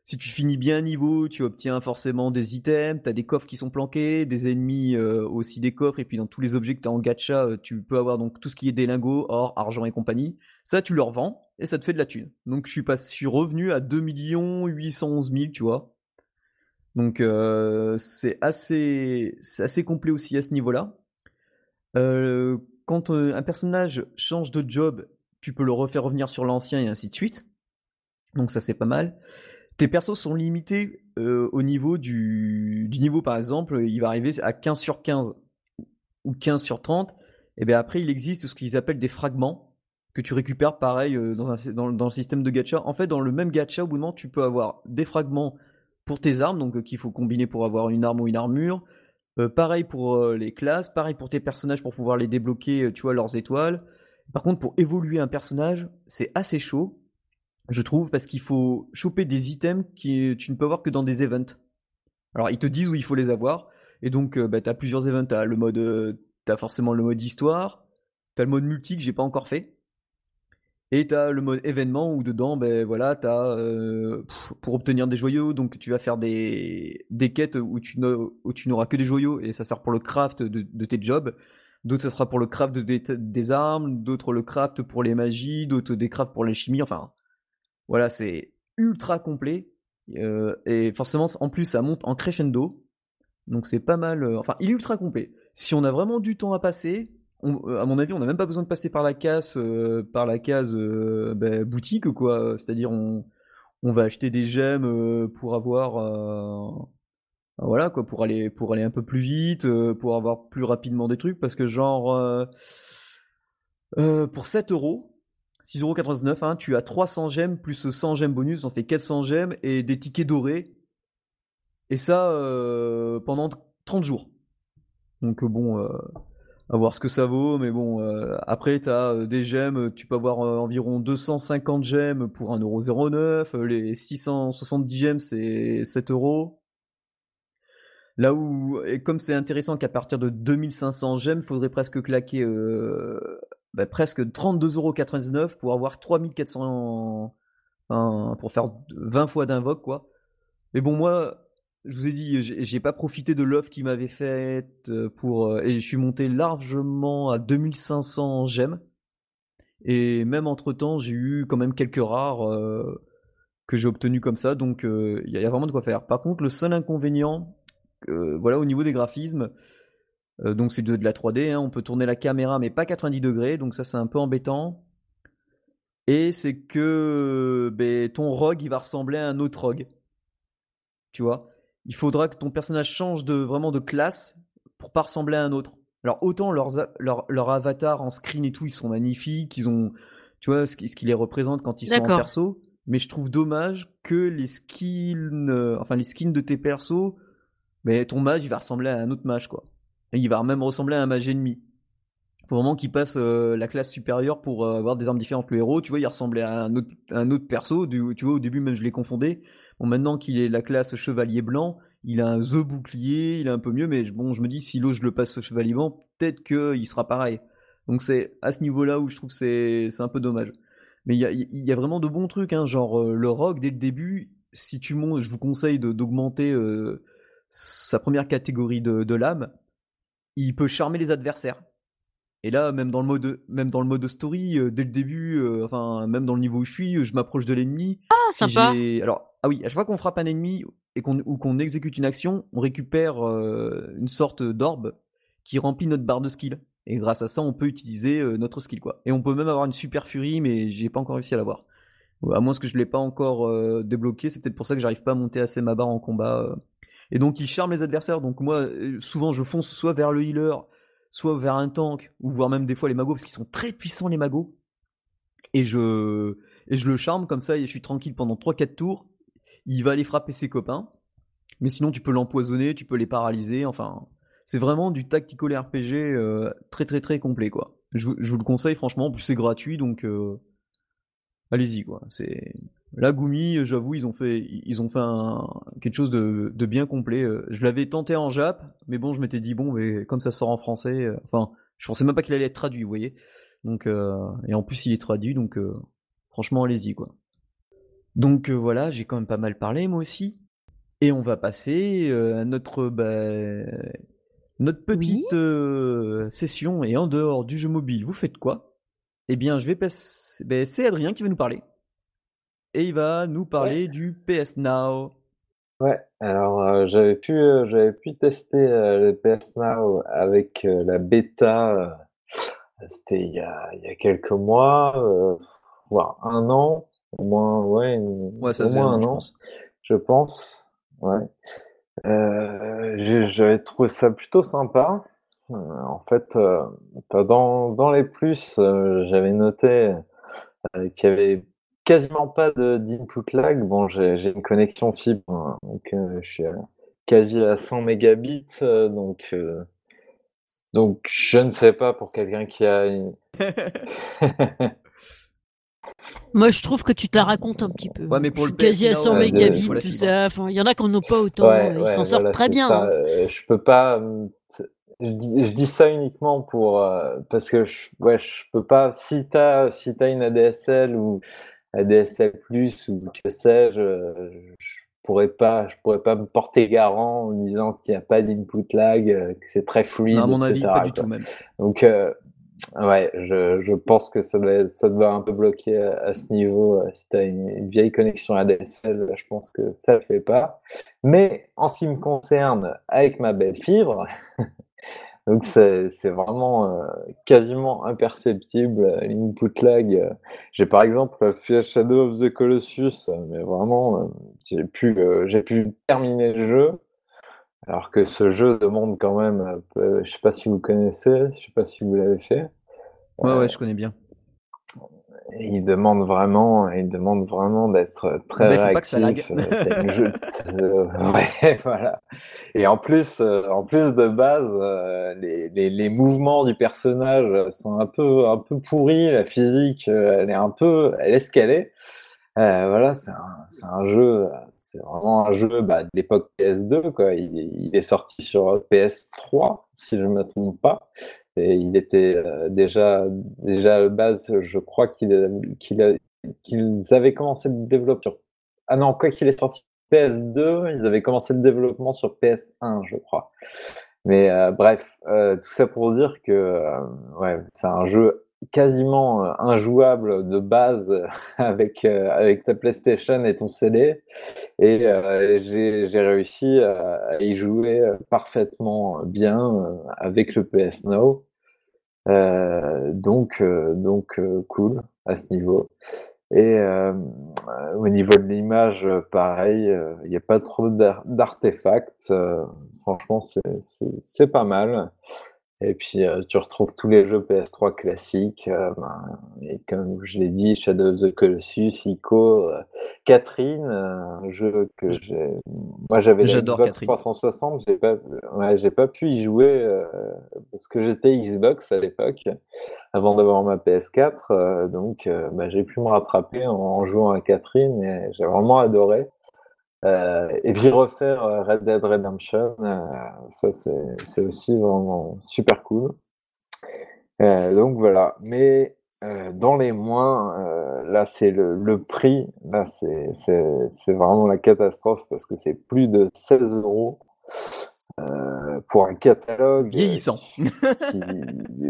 si tu finis bien un niveau, tu obtiens forcément des items, tu as des coffres qui sont planqués, des ennemis euh, aussi des coffres, et puis dans tous les objets que tu as en gacha, euh, tu peux avoir donc tout ce qui est des lingots, or, argent et compagnie. Ça, tu leur vends, et ça te fait de la thune. Donc je suis, pas, revenu à 2 811 000, tu vois. Donc euh, c'est assez, assez complet aussi à ce niveau-là. Quand un personnage change de job, tu peux le refaire revenir sur l'ancien et ainsi de suite. Donc ça c'est pas mal. Tes persos sont limités euh, au niveau du, niveau par exemple, il va arriver à 15 sur 15 ou 15 sur 30. Et bien après il existe ce qu'ils appellent des fragments que tu récupères pareil euh, dans, un, le système de gacha. En fait dans le même gacha au bout d'un moment tu peux avoir des fragments pour tes armes, donc euh, qu'il faut combiner pour avoir une arme ou une armure. Pareil pour les classes, pareil pour tes personnages pour pouvoir les débloquer, tu vois, leurs étoiles. Par contre, pour évoluer un personnage, c'est assez chaud, je trouve, parce qu'il faut choper des items que tu ne peux avoir que dans des events. Alors, ils te disent où il faut les avoir, et donc, euh, bah, tu as plusieurs events. Tu as le mode, euh, forcément le mode histoire, tu as le mode multi que j'ai pas encore fait, et tu as le mode événement où dedans, ben voilà, tu as pour obtenir des joyaux, donc tu vas faire des, des quêtes où tu, n'auras que des joyaux et ça sert pour le craft de tes jobs. D'autres, ça sera pour le craft de- des, armes, d'autres le craft pour les magies, d'autres des crafts pour les chimies. Enfin, voilà, c'est ultra complet. Euh, et forcément, en plus, ça monte en crescendo. Donc c'est pas mal. euh, Enfin, il est ultra complet. Si on a vraiment du temps à passer, euh, à mon avis, on n'a même pas besoin de passer par la case, par la case ben, boutique, quoi. C'est-à-dire, on, va acheter des gemmes pour avoir, voilà, quoi, pour aller, pour aller un peu plus vite, euh, pour avoir plus rapidement des trucs, parce que genre, euh, euh, pour 7 euros, 6,99€, hein, tu as 300 gemmes plus 100 gemmes bonus, on fait 400 gemmes et des tickets dorés. Et ça pendant 30 jours. Donc bon, à voir ce que ça vaut, mais bon, après tu as des gemmes, tu peux avoir environ 250 gemmes pour 1,09€, euh, les 670 gemmes c'est 7 euros. Là où, et comme c'est intéressant qu'à partir de 2500 gemmes, faudrait presque claquer euh, bah, presque 32,99€ pour avoir 3400, enfin, pour faire 20 fois d'invoque quoi. Mais bon moi, je vous ai dit, j'ai pas profité de l'offre qui m'avait faite euh, pour euh, et je suis monté largement à 2500 gemmes. Et même entre temps, j'ai eu quand même quelques rares que j'ai obtenus comme ça, donc il y a vraiment de quoi faire. Par contre, le seul inconvénient, euh, voilà, au niveau des graphismes, euh, donc c'est de, de la 3D, hein, on peut tourner la caméra mais pas 90 degrés, donc ça c'est un peu embêtant. Et c'est que ben, ton rogue il va ressembler à un autre rogue, tu vois? Il faudra que ton personnage change de vraiment de classe pour pas ressembler à un autre. Alors autant leurs leur, leur avatar en screen et tout, ils sont magnifiques, ils ont, tu vois, ce qui, ce qui les représente quand ils sont en perso. Mais je trouve dommage que les skins, euh, enfin les skins de tes persos, mais ton mage il va ressembler à un autre mage quoi. Et il va même ressembler à un mage ennemi. Faut vraiment qu'il passe euh, la classe supérieure pour euh, avoir des armes différentes. Le héros, tu vois, il ressemblait à un autre, un autre perso. Du, tu vois, au début même je les confondais. Bon, maintenant qu'il est la classe chevalier blanc, il a un The bouclier, il est un peu mieux, mais bon, je me dis si l'autre je le passe au chevalier blanc, peut-être qu'il sera pareil. Donc c'est à ce niveau-là où je trouve que c'est un peu dommage. Mais il y a, y a vraiment de bons trucs, hein, genre euh, le rock dès le début. Si tu montes, je vous conseille d'augmenter sa première catégorie de, de lame. Il peut charmer les adversaires. Et là, même dans le mode, même dans le mode story, euh, dès le début, euh, enfin même dans le niveau où je suis, je m'approche de l'ennemi. Ah, sympa. Alors, ah oui, à chaque fois qu'on frappe un ennemi et qu'on ou qu'on exécute une action, on récupère euh, une sorte d'orbe qui remplit notre barre de skill. Et grâce à ça, on peut utiliser notre skill, quoi. Et on peut même avoir une super furie, mais j'ai pas encore réussi à l'avoir. À moins que je l'ai pas encore débloqué, c'est peut-être pour ça que j'arrive pas à monter assez ma barre en combat. Et donc, il charme les adversaires. Donc moi, euh, souvent, je fonce soit vers le healer, soit vers un tank, ou voire même des fois les magos, parce qu'ils sont très puissants les magos. Et je, et je le charme comme ça, et je suis tranquille pendant 3-4 tours. Il va aller frapper ses copains. Mais sinon, tu peux l'empoisonner, tu peux les paralyser. Enfin, c'est vraiment du tactical RPG euh, très très très complet, quoi. Je, vous- je vous le conseille, franchement. En plus, c'est gratuit, donc euh, allez-y, quoi. C'est la Gumi, j'avoue, ils ont fait, ils ont fait un, quelque chose de, de bien complet. Euh, Je l'avais tenté en Jap, mais bon, je m'étais dit bon, mais comme ça sort en français, euh, enfin, Je pensais même pas qu'il allait être traduit, vous voyez. Donc, et en plus, il est traduit, donc franchement, allez-y, quoi. Donc voilà, j'ai quand même pas mal parlé, moi aussi. Et on va passer à notre, bah, notre petite session. Et en dehors du jeu mobile, vous faites quoi? Eh bien, je vais passer. Ben, c'est Adrien qui va nous parler. Et il va nous parler du PS Now. Ouais, alors j'avais pu, j'avais pu tester le PS Now avec la bêta. C'était il y a, il y a quelques mois, voire un an, au moins, ouais, au moins un an, je pense. Ouais. Euh, j'avais trouvé ça plutôt sympa. Euh, en fait, euh, dans, dans les plus, j'avais noté qu'il y avait quasiment pas d'input lag. Bon, j'ai une connexion fibre, hein, donc je suis quasi à 100 mégabits, donc donc je ne sais pas pour quelqu'un qui a Moi, je trouve que tu te la racontes un petit peu. Ouais, mais pour le quasi à 100 mégabits, tout ça. Enfin, il y en a qui n'en ont pas autant. ils s'en sortent très bien. Hein. Euh, je peux pas. Euh, je dis, ça uniquement pour euh, parce que je, ouais, je peux pas. Si t'as si as une ADSL ou ADSL plus ou que sais-je, je pourrais pas, je pourrais pas me porter garant en disant qu'il n'y a pas d'input lag, que c'est très fluide. Non, à mon avis, pas du tout même. Donc Ouais, je, je, pense que ça doit, ça doit un peu bloquer à, ce niveau. Euh, si tu as une, vieille connexion ADSL, je pense que ça le fait pas. Mais en ce qui me concerne, avec ma belle fibre, donc c'est vraiment euh, quasiment imperceptible l'input lag. J'ai par exemple fait Shadow of the Colossus, mais vraiment, euh, j'ai pu, j'ai pu terminer le jeu. Alors que ce jeu demande quand même, je je sais pas si vous connaissez, je sais pas si vous l'avez fait. Ouais, ouais, je connais bien. Il demande vraiment, il demande vraiment d'être très réactif. ouais, voilà. Et en plus, euh, en plus de base, euh, les, les, les, mouvements du personnage sont un peu, un peu pourris. La physique, euh, elle est un peu, elle est ce qu'elle est. voilà, c'est un, un, jeu, c'est vraiment un jeu bah, de l'époque PS2. Quoi. Il, il, est sorti sur PS3, si je ne me trompe pas il était euh, déjà, déjà à la base, je crois qu'ils avaient commencé le développement sur. Ah non, quoi qu'il est sorti PS2, ils avaient commencé le développement sur PS1, je crois. Mais euh, bref, euh, tout ça pour dire que c'est un jeu quasiment injouable de base avec, avec ta PlayStation et ton CD. Et j'ai réussi à y jouer parfaitement bien avec le PS Now. Euh, donc, euh, donc euh, cool à ce niveau. Et au niveau de l'image, pareil, il n'y a pas trop d'artefacts. franchement, c'est pas mal. Et puis, euh, tu retrouves tous les jeux PS3 classiques. Euh, ben, et comme je l'ai dit, Shadow of the Colossus, Ico, euh, Catherine, un jeu que j'ai. Moi, j'avais la Xbox 360. J'ai pas, ouais, j'ai pas pu y jouer parce que j'étais Xbox à l'époque, avant d'avoir ma PS4. donc, bah, j'ai pu me rattraper en, en jouant à Catherine et j'ai vraiment adoré. Euh, et puis refaire euh, Red Dead Redemption, euh, ça c'est aussi vraiment super cool. donc voilà, mais dans les moins, là c'est le, le, prix, là c'est vraiment la catastrophe parce que c'est plus de 16 euros. pour un catalogue vieillissant.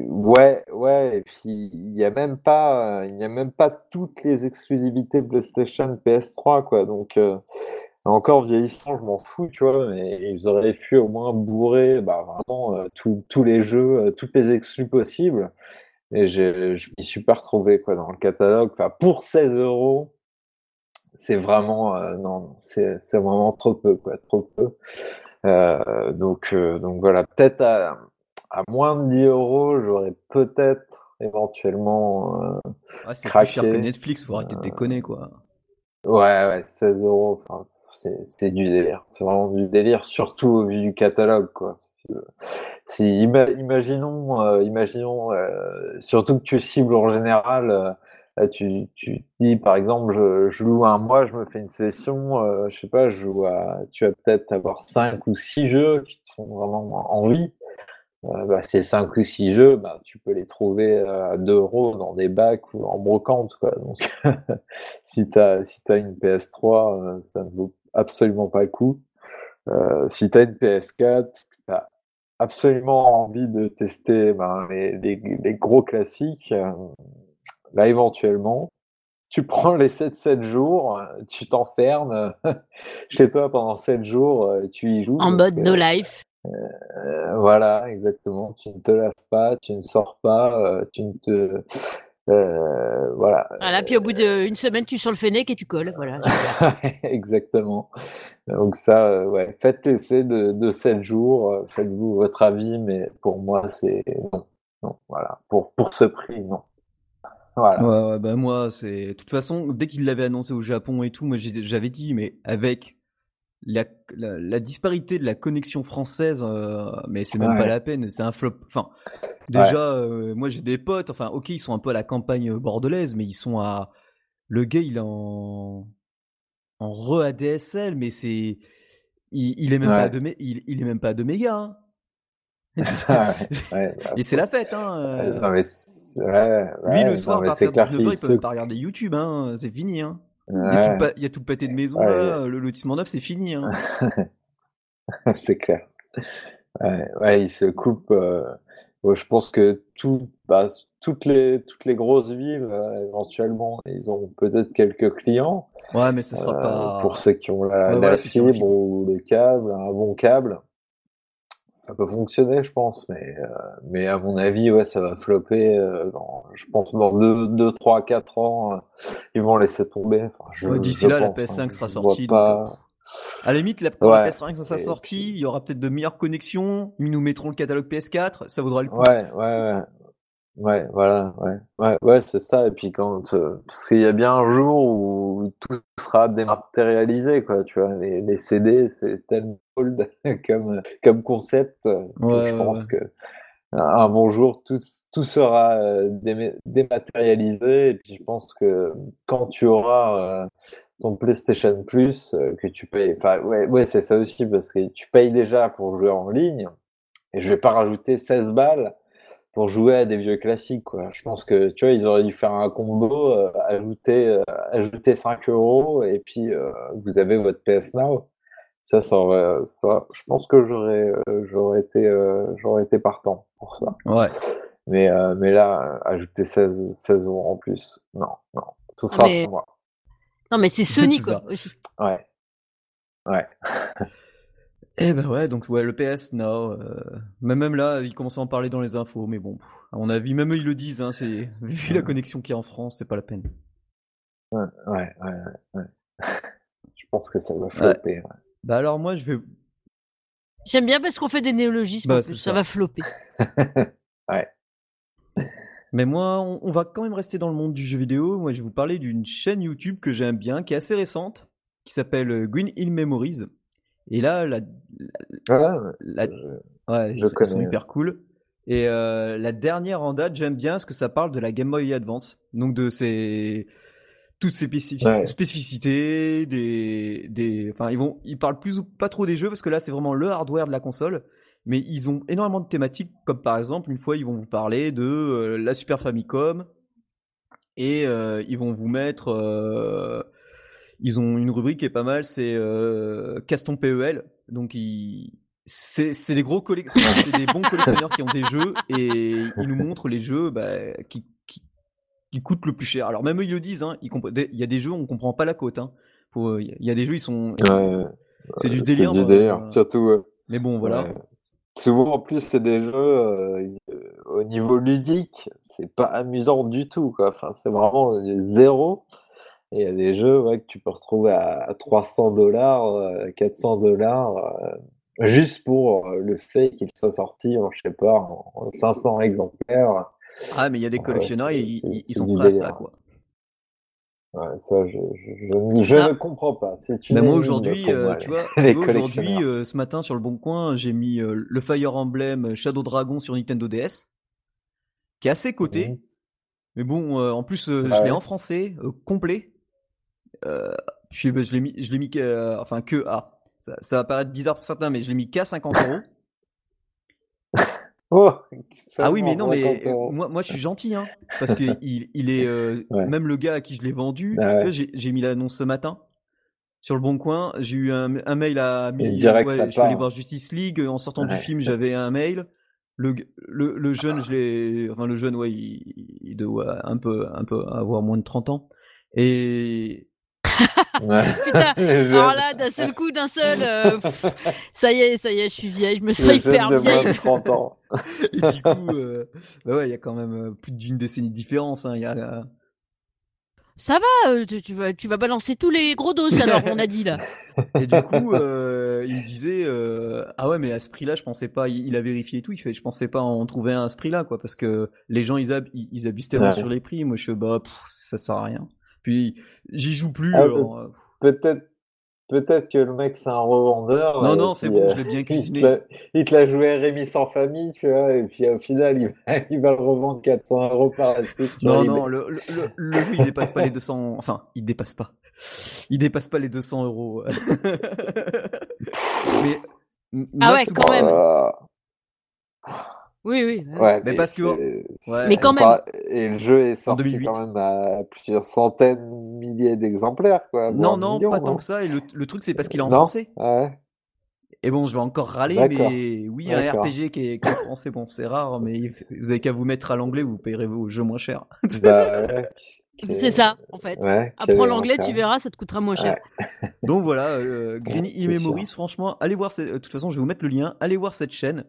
Ouais, ouais, et puis il n'y a même pas, il y a même pas toutes les exclusivités PlayStation, PS3, quoi. Donc encore vieillissant, je m'en fous, tu vois, mais ils auraient pu au moins bourrer bah, vraiment euh, tous les jeux, euh, toutes les exclus possibles. Et je m'y suis pas retrouvé quoi, dans le catalogue. Enfin, pour 16 euros, c'est vraiment, euh, non, c'est vraiment trop peu, quoi, trop peu. donc, donc voilà, peut-être à, à, moins de 10 euros, j'aurais peut-être éventuellement ah, c'est plus cher que Netflix, faut arrêter de déconner, quoi. Ouais, ouais, 16 euros, enfin, c'est du délire. C'est vraiment du délire, surtout au vu du catalogue, quoi. Si, imaginons, euh, imaginons, euh, surtout que tu cibles en général, euh, tu, tu dis par exemple, je, je, loue un mois, je me fais une session, je sais pas, je joue tu vas peut-être avoir cinq ou six jeux qui te font vraiment envie. bah, ces 5 ou 6 jeux, bah, tu peux les trouver à 2 euros dans des bacs ou en brocante. Quoi. Donc, si tu as, si as une PS3, ça ne vaut absolument pas le coup. si tu as une PS4, tu as absolument envie de tester ben, les, les, gros classiques, là éventuellement, tu prends les 7-7 jours, tu t'enfermes chez toi pendant 7 jours, tu y joues. En mode no life. Euh, voilà, exactement. Tu ne te laves pas, tu ne sors pas, euh, tu ne te. Euh, voilà. Voilà, puis au bout d'une semaine, tu sors le fennec et tu colles. Voilà. exactement. Donc, ça, ouais, faites l'essai de, de 7 jours, faites-vous votre avis, mais pour moi, c'est non. non. Voilà. Pour, pour ce prix, non. Voilà. Ouais, ouais, bah moi, c'est. De toute façon, dès qu'il l'avait annoncé au Japon et tout, moi j'avais dit, mais avec la, la, disparité de la connexion française, euh, mais c'est même pas la peine, c'est un flop. Enfin, déjà, euh, moi j'ai des potes, enfin, ok, ils sont un peu à la campagne bordelaise, mais ils sont à. Le gars, il est en. En re-ADSL, mais c'est. Il, est même pas de, il, il, est même pas de méga. Hein. Bah, et c'est la fête, hein. Euh. Non, mais Lui, le soir, à partir de 19h, il peut pas regarder YouTube, hein. C'est fini, hein. Il, y a tout, pété de maison là, le lotissement neuf c'est fini. Hein. c'est clair. Ouais, il se coupe. Euh, je pense que tout, bah, toutes, les, toutes les grosses villes, euh, éventuellement, ils ont peut-être quelques clients. Ouais, mais ce sera euh, pas. Pour ceux qui ont la, fibre ou le câble, un bon câble ça peut fonctionner, je pense, mais, euh, mais à mon avis, ouais, ça va flopper. Euh, je pense dans 2, 3, 4 ans, euh, ils vont laisser tomber. D'ici là, la PS5 hein, sera sortie. Pas... à la limite, la, quand la PS5 sera sortie, il y aura peut-être de meilleures connexions. Ils nous mettront le catalogue PS4, ça vaudra le coup. Ouais, ouais, ouais. Ouais, voilà, ouais, ouais, ouais c'est ça. Et puis quand, euh, parce qu'il y a bien un jour où tout sera dématérialisé, quoi. Tu vois, les, les CD, c'est tellement old comme comme concept. je pense que un bon jour tout tout sera euh, dématérialisé. Et puis je pense que quand tu auras euh, ton PlayStation Plus, que tu payes, enfin ouais, ouais, c'est ça aussi parce que tu payes déjà pour jouer en ligne. Et je vais pas rajouter 16 balles pour jouer à des vieux classiques. Quoi. Je pense que tu vois, ils auraient dû faire un combo, euh, ajouter, euh, ajouter 5 euros et puis euh, vous avez votre PS Now. Ça, ça, ça je pense que j'aurais, j'aurais été, j'aurais été partant pour ça. Ouais. Mais, mais là, ajouter 16, 16 euros en plus, non, non, tout sera mais... moi. Non, mais c'est Sony quoi aussi. Ouais. Ouais. Eh ben ouais, donc ouais, le PS, non. Euh... Même là, ils commencent à en parler dans les infos, mais bon, à mon avis, même eux ils le disent, hein, c'est vu la connexion qu'il y a en France, c'est pas la peine. Ouais, ouais, ouais. je pense que ça va flopper. Bah alors moi, je vais. J'aime bien parce qu'on fait des néologismes, bah, ça. va flopper. ouais. Mais moi, on, va quand même rester dans le monde du jeu vidéo. Moi, je vais vous parler d'une chaîne YouTube que j'aime bien, qui est assez récente, qui s'appelle euh, Green Hill Memories. Et là, la, ouais, ils sont hyper cool. Et euh, la dernière en date, j'aime bien parce que ça parle de la Game Boy Advance. Donc de ces toutes ces spécificités, des, des, enfin ils vont, ils parlent plus ou pas trop des jeux parce que là c'est vraiment le hardware de la console. Mais ils ont énormément de thématiques, comme par exemple une fois ils vont vous parler de euh, la Super Famicom et euh, ils vont vous mettre ils ont une rubrique qui est pas mal, c'est euh, Caston PEL. Donc c'est des gros c'est des bons collectionneurs qui ont des jeux et ils nous montrent les jeux bah, qui, qui, coûtent le plus cher. Alors même eux ils le disent, hein, il y a des jeux on comprend pas la cote. Hein. Il y a des jeux ils sont c'est du délire. C'est du délire, surtout. Mais bon voilà. Souvent en plus c'est des jeux euh, au niveau ludique, c'est pas amusant du tout quoi. Enfin c'est vraiment zéro. Et il y a des jeux ouais, que tu peux retrouver à 300 dollars, 400 euh, dollars, euh, juste pour euh, le fait qu'il soit sorti en, je sais pas, en 500 exemplaires. Ah, mais il y a des collectionneurs, ils, ils, sont prêts à ça, quoi. Ouais, ça, je, je, je, ne comprends pas. Mais moi aujourd'hui, tu vois, aujourd'hui, ce matin sur le Bon Coin, j'ai mis le Fire Emblem Shadow Dragon sur Nintendo DS, qui est assez coté. Mmh. Mais bon, en plus, je l'ai en français, complet. Euh, je, l'ai mis, je l'ai mis que, enfin que à. Ça, ça, va paraître bizarre pour certains, mais je l'ai mis qu'à 50 euros. Oh, Ah oui, mais non, mais 50 euh, euros. moi, moi je suis gentil, hein, parce que il, il est euh, Ouais. même le gars à qui je l'ai vendu. Ah ouais. j'ai mis l'annonce ce matin sur le bon coin. J'ai eu un, un mail à midi. ouais, je suis allé voir Justice League. En sortant du film, j'avais un mail. Le, le, le jeune, je l'ai, enfin le jeune, ouais, il, il doit un peu, un peu avoir moins de 30 ans. Et. Putain, alors là, d'un seul coup, d'un seul, euh, pff, ça y est, ça y est, je suis vieille, je me sens hyper vieille. de 30 ans. Et du coup, euh, bah ouais, il y a quand même euh, plus d'une décennie de différence. Hein. Il y a, euh, Ça va, tu, tu vas, tu vas balancer tous les gros dos alors, on a dit là. et du coup, euh, il me disait, euh, ah ouais, mais à ce prix-là, je pensais pas. Il, il a vérifié et tout. Il fait, je pensais pas en trouver un à ce prix-là, quoi, parce que les gens ils, ab- ils, ils abusent tellement Ouais. sur les prix. Moi, je suis, bah, pff, ça sert à rien. Puis j'y joue plus. Ah, alors, euh, Peut-être peut-être que le mec, c'est un revendeur. non, et non, c'est bon, euh, je l'ai bien il te cuisiné. l'a- il te l'a joué Rémi sans famille, tu vois, et puis au final, il va, il va le revendre 400 euros par la suite. tu Non, vois, non, le, le, le, le jeu, il dépasse pas les 200. Enfin, il dépasse pas. Il dépasse pas les 200 euros. mais. Ah ouais, souvent- quand même. Oui, oui. ouais. ouais, Mais parce que- Ouais. Mais quand pas- Et le jeu est sorti 2008. quand même à plusieurs centaines, milliers d'exemplaires, quoi. Non, non, millions, pas tant que ça. Et le, le truc, c'est parce qu'il est en Non français. Ouais. Et bon, je vais encore râler, D'accord. mais oui, un D'accord. RPG qui est, est français, bon, c'est rare, mais vous avez qu'à vous mettre à l'anglais, vous payerez vos jeux moins cher. Bah. C'est ça, en fait. Apprends l'anglais, tu verras, ça te coûtera moins cher. Donc voilà, euh, Green E-Memories, franchement, allez voir, cette- de toute façon, je vais vous mettre le lien, allez voir cette chaîne.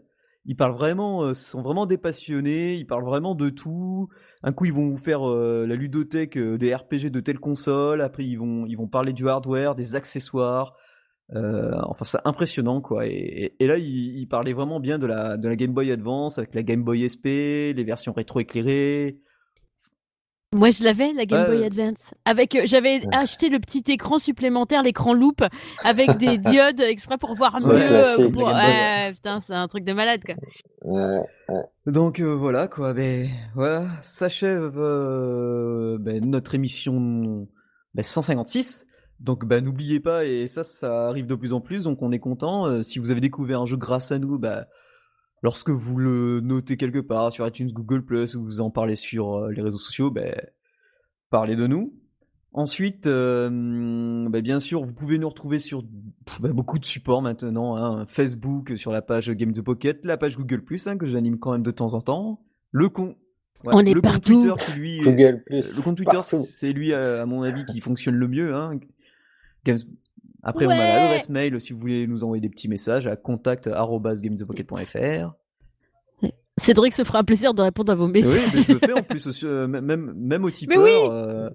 Ils parlent vraiment, euh, sont vraiment des passionnés, ils parlent vraiment de tout. Un coup, ils vont vous faire euh, la ludothèque euh, des RPG de telle console, après, ils vont, ils vont parler du hardware, des accessoires. Euh, enfin, c'est impressionnant, quoi. Et, et- là, ils, ils parlaient vraiment bien de la, de la Game Boy Advance, avec la Game Boy SP, les versions rétro-éclairées. Moi, je l'avais, la Game Ouais, Boy ouais. Advance. Avec, euh, j'avais acheté le petit écran supplémentaire, l'écran loop, avec des diodes exprès pour voir mieux. Ouais, euh, pour- ouais, putain, c'est un truc de malade, quoi. Ouais. Donc euh, voilà quoi, ben voilà, s'achève euh, ben, notre émission ben, 156. Donc ben n'oubliez pas et ça ça arrive de plus en plus donc on est content. Euh, si vous avez découvert un jeu grâce à nous, ben lorsque vous le notez quelque part sur iTunes, Google Plus ou vous en parlez sur euh, les réseaux sociaux, ben parlez de nous. Ensuite, euh, ben, bien sûr, vous pouvez nous retrouver sur pff, ben, beaucoup de supports maintenant, hein, Facebook, sur la page Game the Pocket, la page Google Plus hein, que j'anime quand même de temps en temps, le con. ouais, On est le compte partout. Twitter, c'est lui. Google Plus. Le compte Twitter, c'est lui, à à mon avis, qui fonctionne le mieux. Hein. Games- Après, on a l'adresse mail si vous voulez nous envoyer des petits messages à contact@gamesthepocket.fr. Cédric se fera un plaisir de répondre à vos Oui, messages. mais je le fais en plus, aussi, euh, même, même au tipeur. oui. euh,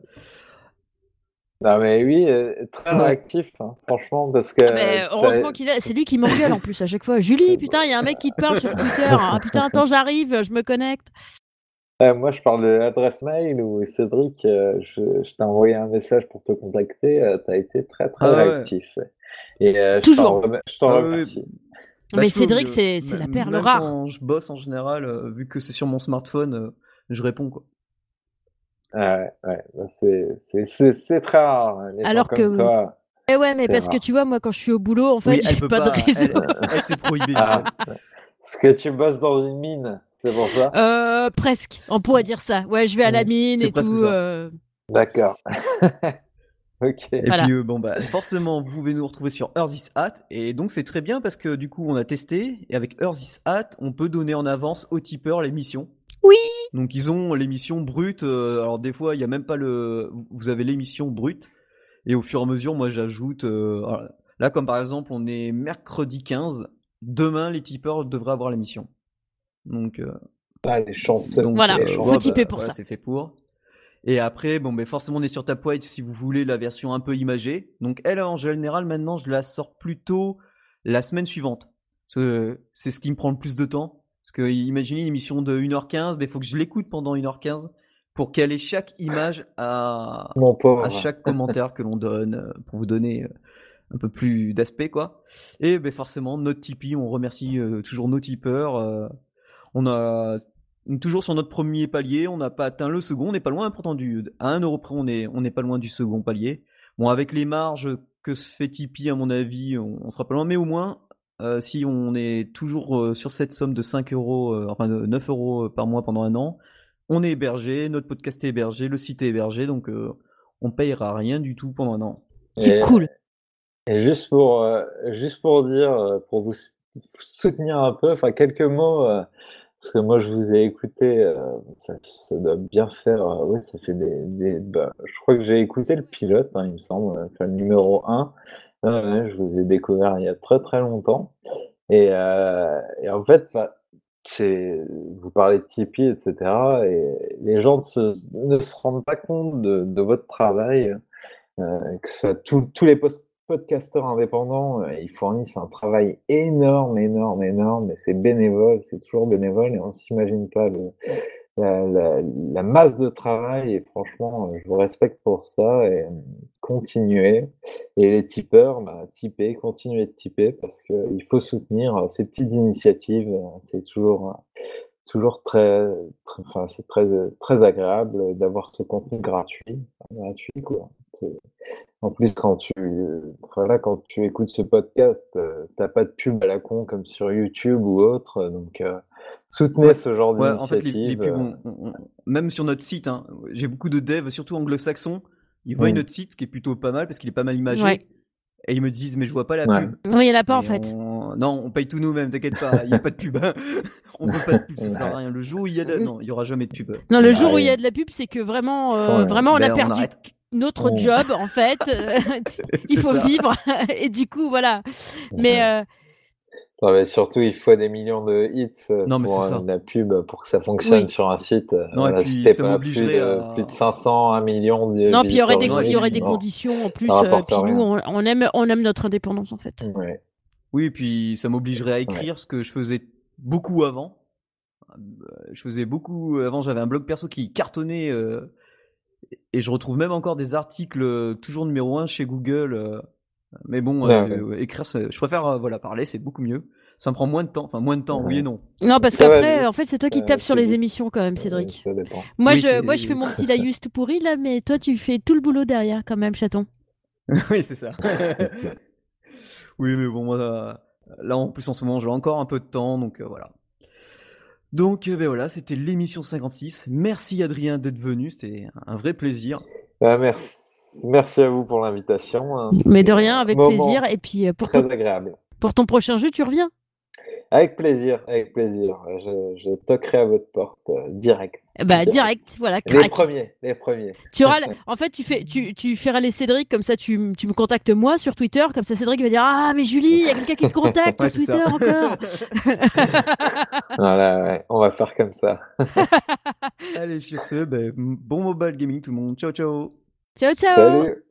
Non, mais oui, euh, très Ouais. réactif, hein, franchement, parce que. Ah, mais heureusement qu'il est, c'est lui qui m'engueule en plus à chaque fois. Julie, putain, il y a un mec qui te parle sur Twitter. Ah putain, attends, j'arrive, je me connecte. Euh, moi, je parle de l'adresse mail où Cédric, euh, je, je t'ai envoyé un message pour te contacter. tu as été très, très Ah ouais. réactif. Et euh, je Toujours. t'en remets- je t'en Ah oui, remercie. Bah, mais trouve Cédric, c'est, c'est la perle rare. Quand je bosse en général, euh, vu que c'est sur mon smartphone, euh, je réponds quoi. Ouais, ouais, bah, c'est, c'est, c'est, c'est très rare. hein, Alors comme que- toi. Eh ouais, mais parce rare. que tu vois, moi, quand je suis au boulot, en fait, Oui, j'ai pas, de réseau. Elle, prohibée. Ah, ouais. Parce que tu bosses dans une mine, c'est pour ça? Euh, presque. On pourrait dire ça. Ouais, je vais à la mine et tout. euh, D'accord. ok. Et Voilà. puis euh, bon bah forcément vous pouvez nous retrouver sur Earth is Hat et donc c'est très bien parce que du coup on a testé et avec Earth is Hat on peut donner en avance aux tipeurs l'émission. Oui. Donc ils ont l'émission brute. euh, alors des fois il y a même pas le. Vous avez l'émission brute et au fur et à mesure moi j'ajoute. euh, là comme par exemple on est mercredi 15. Demain les tipeurs devraient avoir l'émission. Donc euh, Ah, les chanceux. donc, Voilà, les euh, chanceux. faut tiper pour ça. C'est fait pour. Et après, bon, mais forcément, on est sur Tapwhite si vous voulez la version un peu imagée. Donc, elle, en général, maintenant, je la sors plutôt la semaine suivante. C'est ce qui me prend le plus de temps. Parce que, imaginez une émission de 1h15, mais il faut que je l'écoute pendant 1h15 pour qu'elle ait chaque image à, à chaque commentaire que l'on donne euh, pour vous donner un peu plus d'aspect quoi. Et ben forcément notre Tipeee, on remercie euh, toujours nos tipeurs. On a est toujours sur notre premier palier, on n'a pas atteint le second, on n'est pas loin pourtant du à 1 euro près, on est on n'est pas loin du second palier. Bon avec les marges que se fait Tipeee à mon avis, on, on sera pas loin, mais au moins euh, si on est toujours euh, sur cette somme de 5 euros, euh, enfin de 9 euros par mois pendant un an, on est hébergé, notre podcast est hébergé, le site est hébergé, donc on payera rien du tout pendant un an. C'est cool. Et juste pour, juste pour dire, pour vous soutenir un peu, enfin quelques mots, parce que moi je vous ai écouté, ça, doit bien faire, oui, ça fait des, bah, je crois que j'ai écouté le pilote, hein, il me semble, le numéro 1 je vous ai découvert il y a très très longtemps. Et, euh, en fait, vous parlez de Tipeee, etc. Et les gens ne se, rendent pas compte de, votre travail, euh, que ce soit tous les podcasteurs indépendants, euh, ils fournissent un travail énorme, énorme, énorme, et c'est bénévole, c'est toujours bénévole, et on ne s'imagine pas la, masse de travail et franchement, euh, je vous respecte pour ça et euh, continuez. Et les tipeurs, bah, tipez, continuez de tiper parce qu'il faut soutenir ces petites initiatives. C'est toujours, toujours très, enfin, c'est très, très agréable d'avoir ce contenu gratuit, gratuit quoi. En plus, quand tu, voilà, quand tu écoutes ce podcast, t'as pas de pub à la con comme sur YouTube ou autre, donc soutenez ce genre ouais, En fait, les, pubs, euh. même sur notre site, hein, j'ai beaucoup de devs, surtout anglo-saxons, ils voient mm. notre site qui est plutôt pas mal parce qu'il est pas mal imagé. Et ils me disent, mais je vois pas la pub. Non, il y en a pas en fait. Non, on paye tout nous-mêmes, t'inquiète pas, il n'y a pas de pub. on veut pas de pub, ça sert à rien. Le jour où il y a de... Non, il y aura jamais de pub. Non, le jour où il y a de la pub, c'est que vraiment, euh, vraiment, on a ben, perdu notre oh. job en fait. il faut vivre. Et du coup, voilà. Mais. Non, mais surtout, il faut des millions de hits euh, pour la pub pour que ça fonctionne sur un site. Non, et puis, ça pas plus de, plus de 500, 1 million de Non, puis il y aurait des, il y aurait des conditions en plus. Euh, puis nous, on, aime, on aime notre indépendance en fait. Ouais. Oui, et puis ça m'obligerait à écrire ce que je faisais beaucoup avant. Je faisais beaucoup avant, j'avais un blog perso qui cartonnait euh, et je retrouve même encore des articles toujours numéro 1 chez Google mais bon, euh, écrire, je préfère euh, voilà parler, c'est beaucoup mieux. Ça me prend moins de temps, enfin moins de temps, oui et non. Non, parce qu'après, en fait, c'est toi qui tapes sur les émissions quand même, Cédric. moi, je, moi, je fais mon petit laïus tout pourri là, mais toi, tu fais tout le boulot derrière quand même, chaton. oui, c'est ça. oui, mais bon, moi, là, en plus, en ce moment, j'ai encore un peu de temps, donc euh, voilà. Donc, ben voilà, c'était l'émission 56. Merci Adrien d'être venu, c'était un vrai plaisir. Bah, merci. Merci à vous pour l'invitation. Hein. Mais de rien, avec plaisir. Et puis euh, pour très agréable. Pour ton prochain jeu, tu reviens Avec plaisir, avec plaisir. Je, toquerai à votre porte euh, direct. Bah direct, voilà. Les premiers, les premiers. Tu auras, en fait, tu fais, tu, tu feras les Cédric comme ça. Tu, tu me contactes moi sur Twitter, comme ça Cédric va dire ah mais Julie, il y a quelqu'un qui te contacte sur Twitter encore. voilà, on va faire comme ça. Allez sur ce, ben, bon mobile gaming tout le monde. Ciao ciao. Ciao, ciao.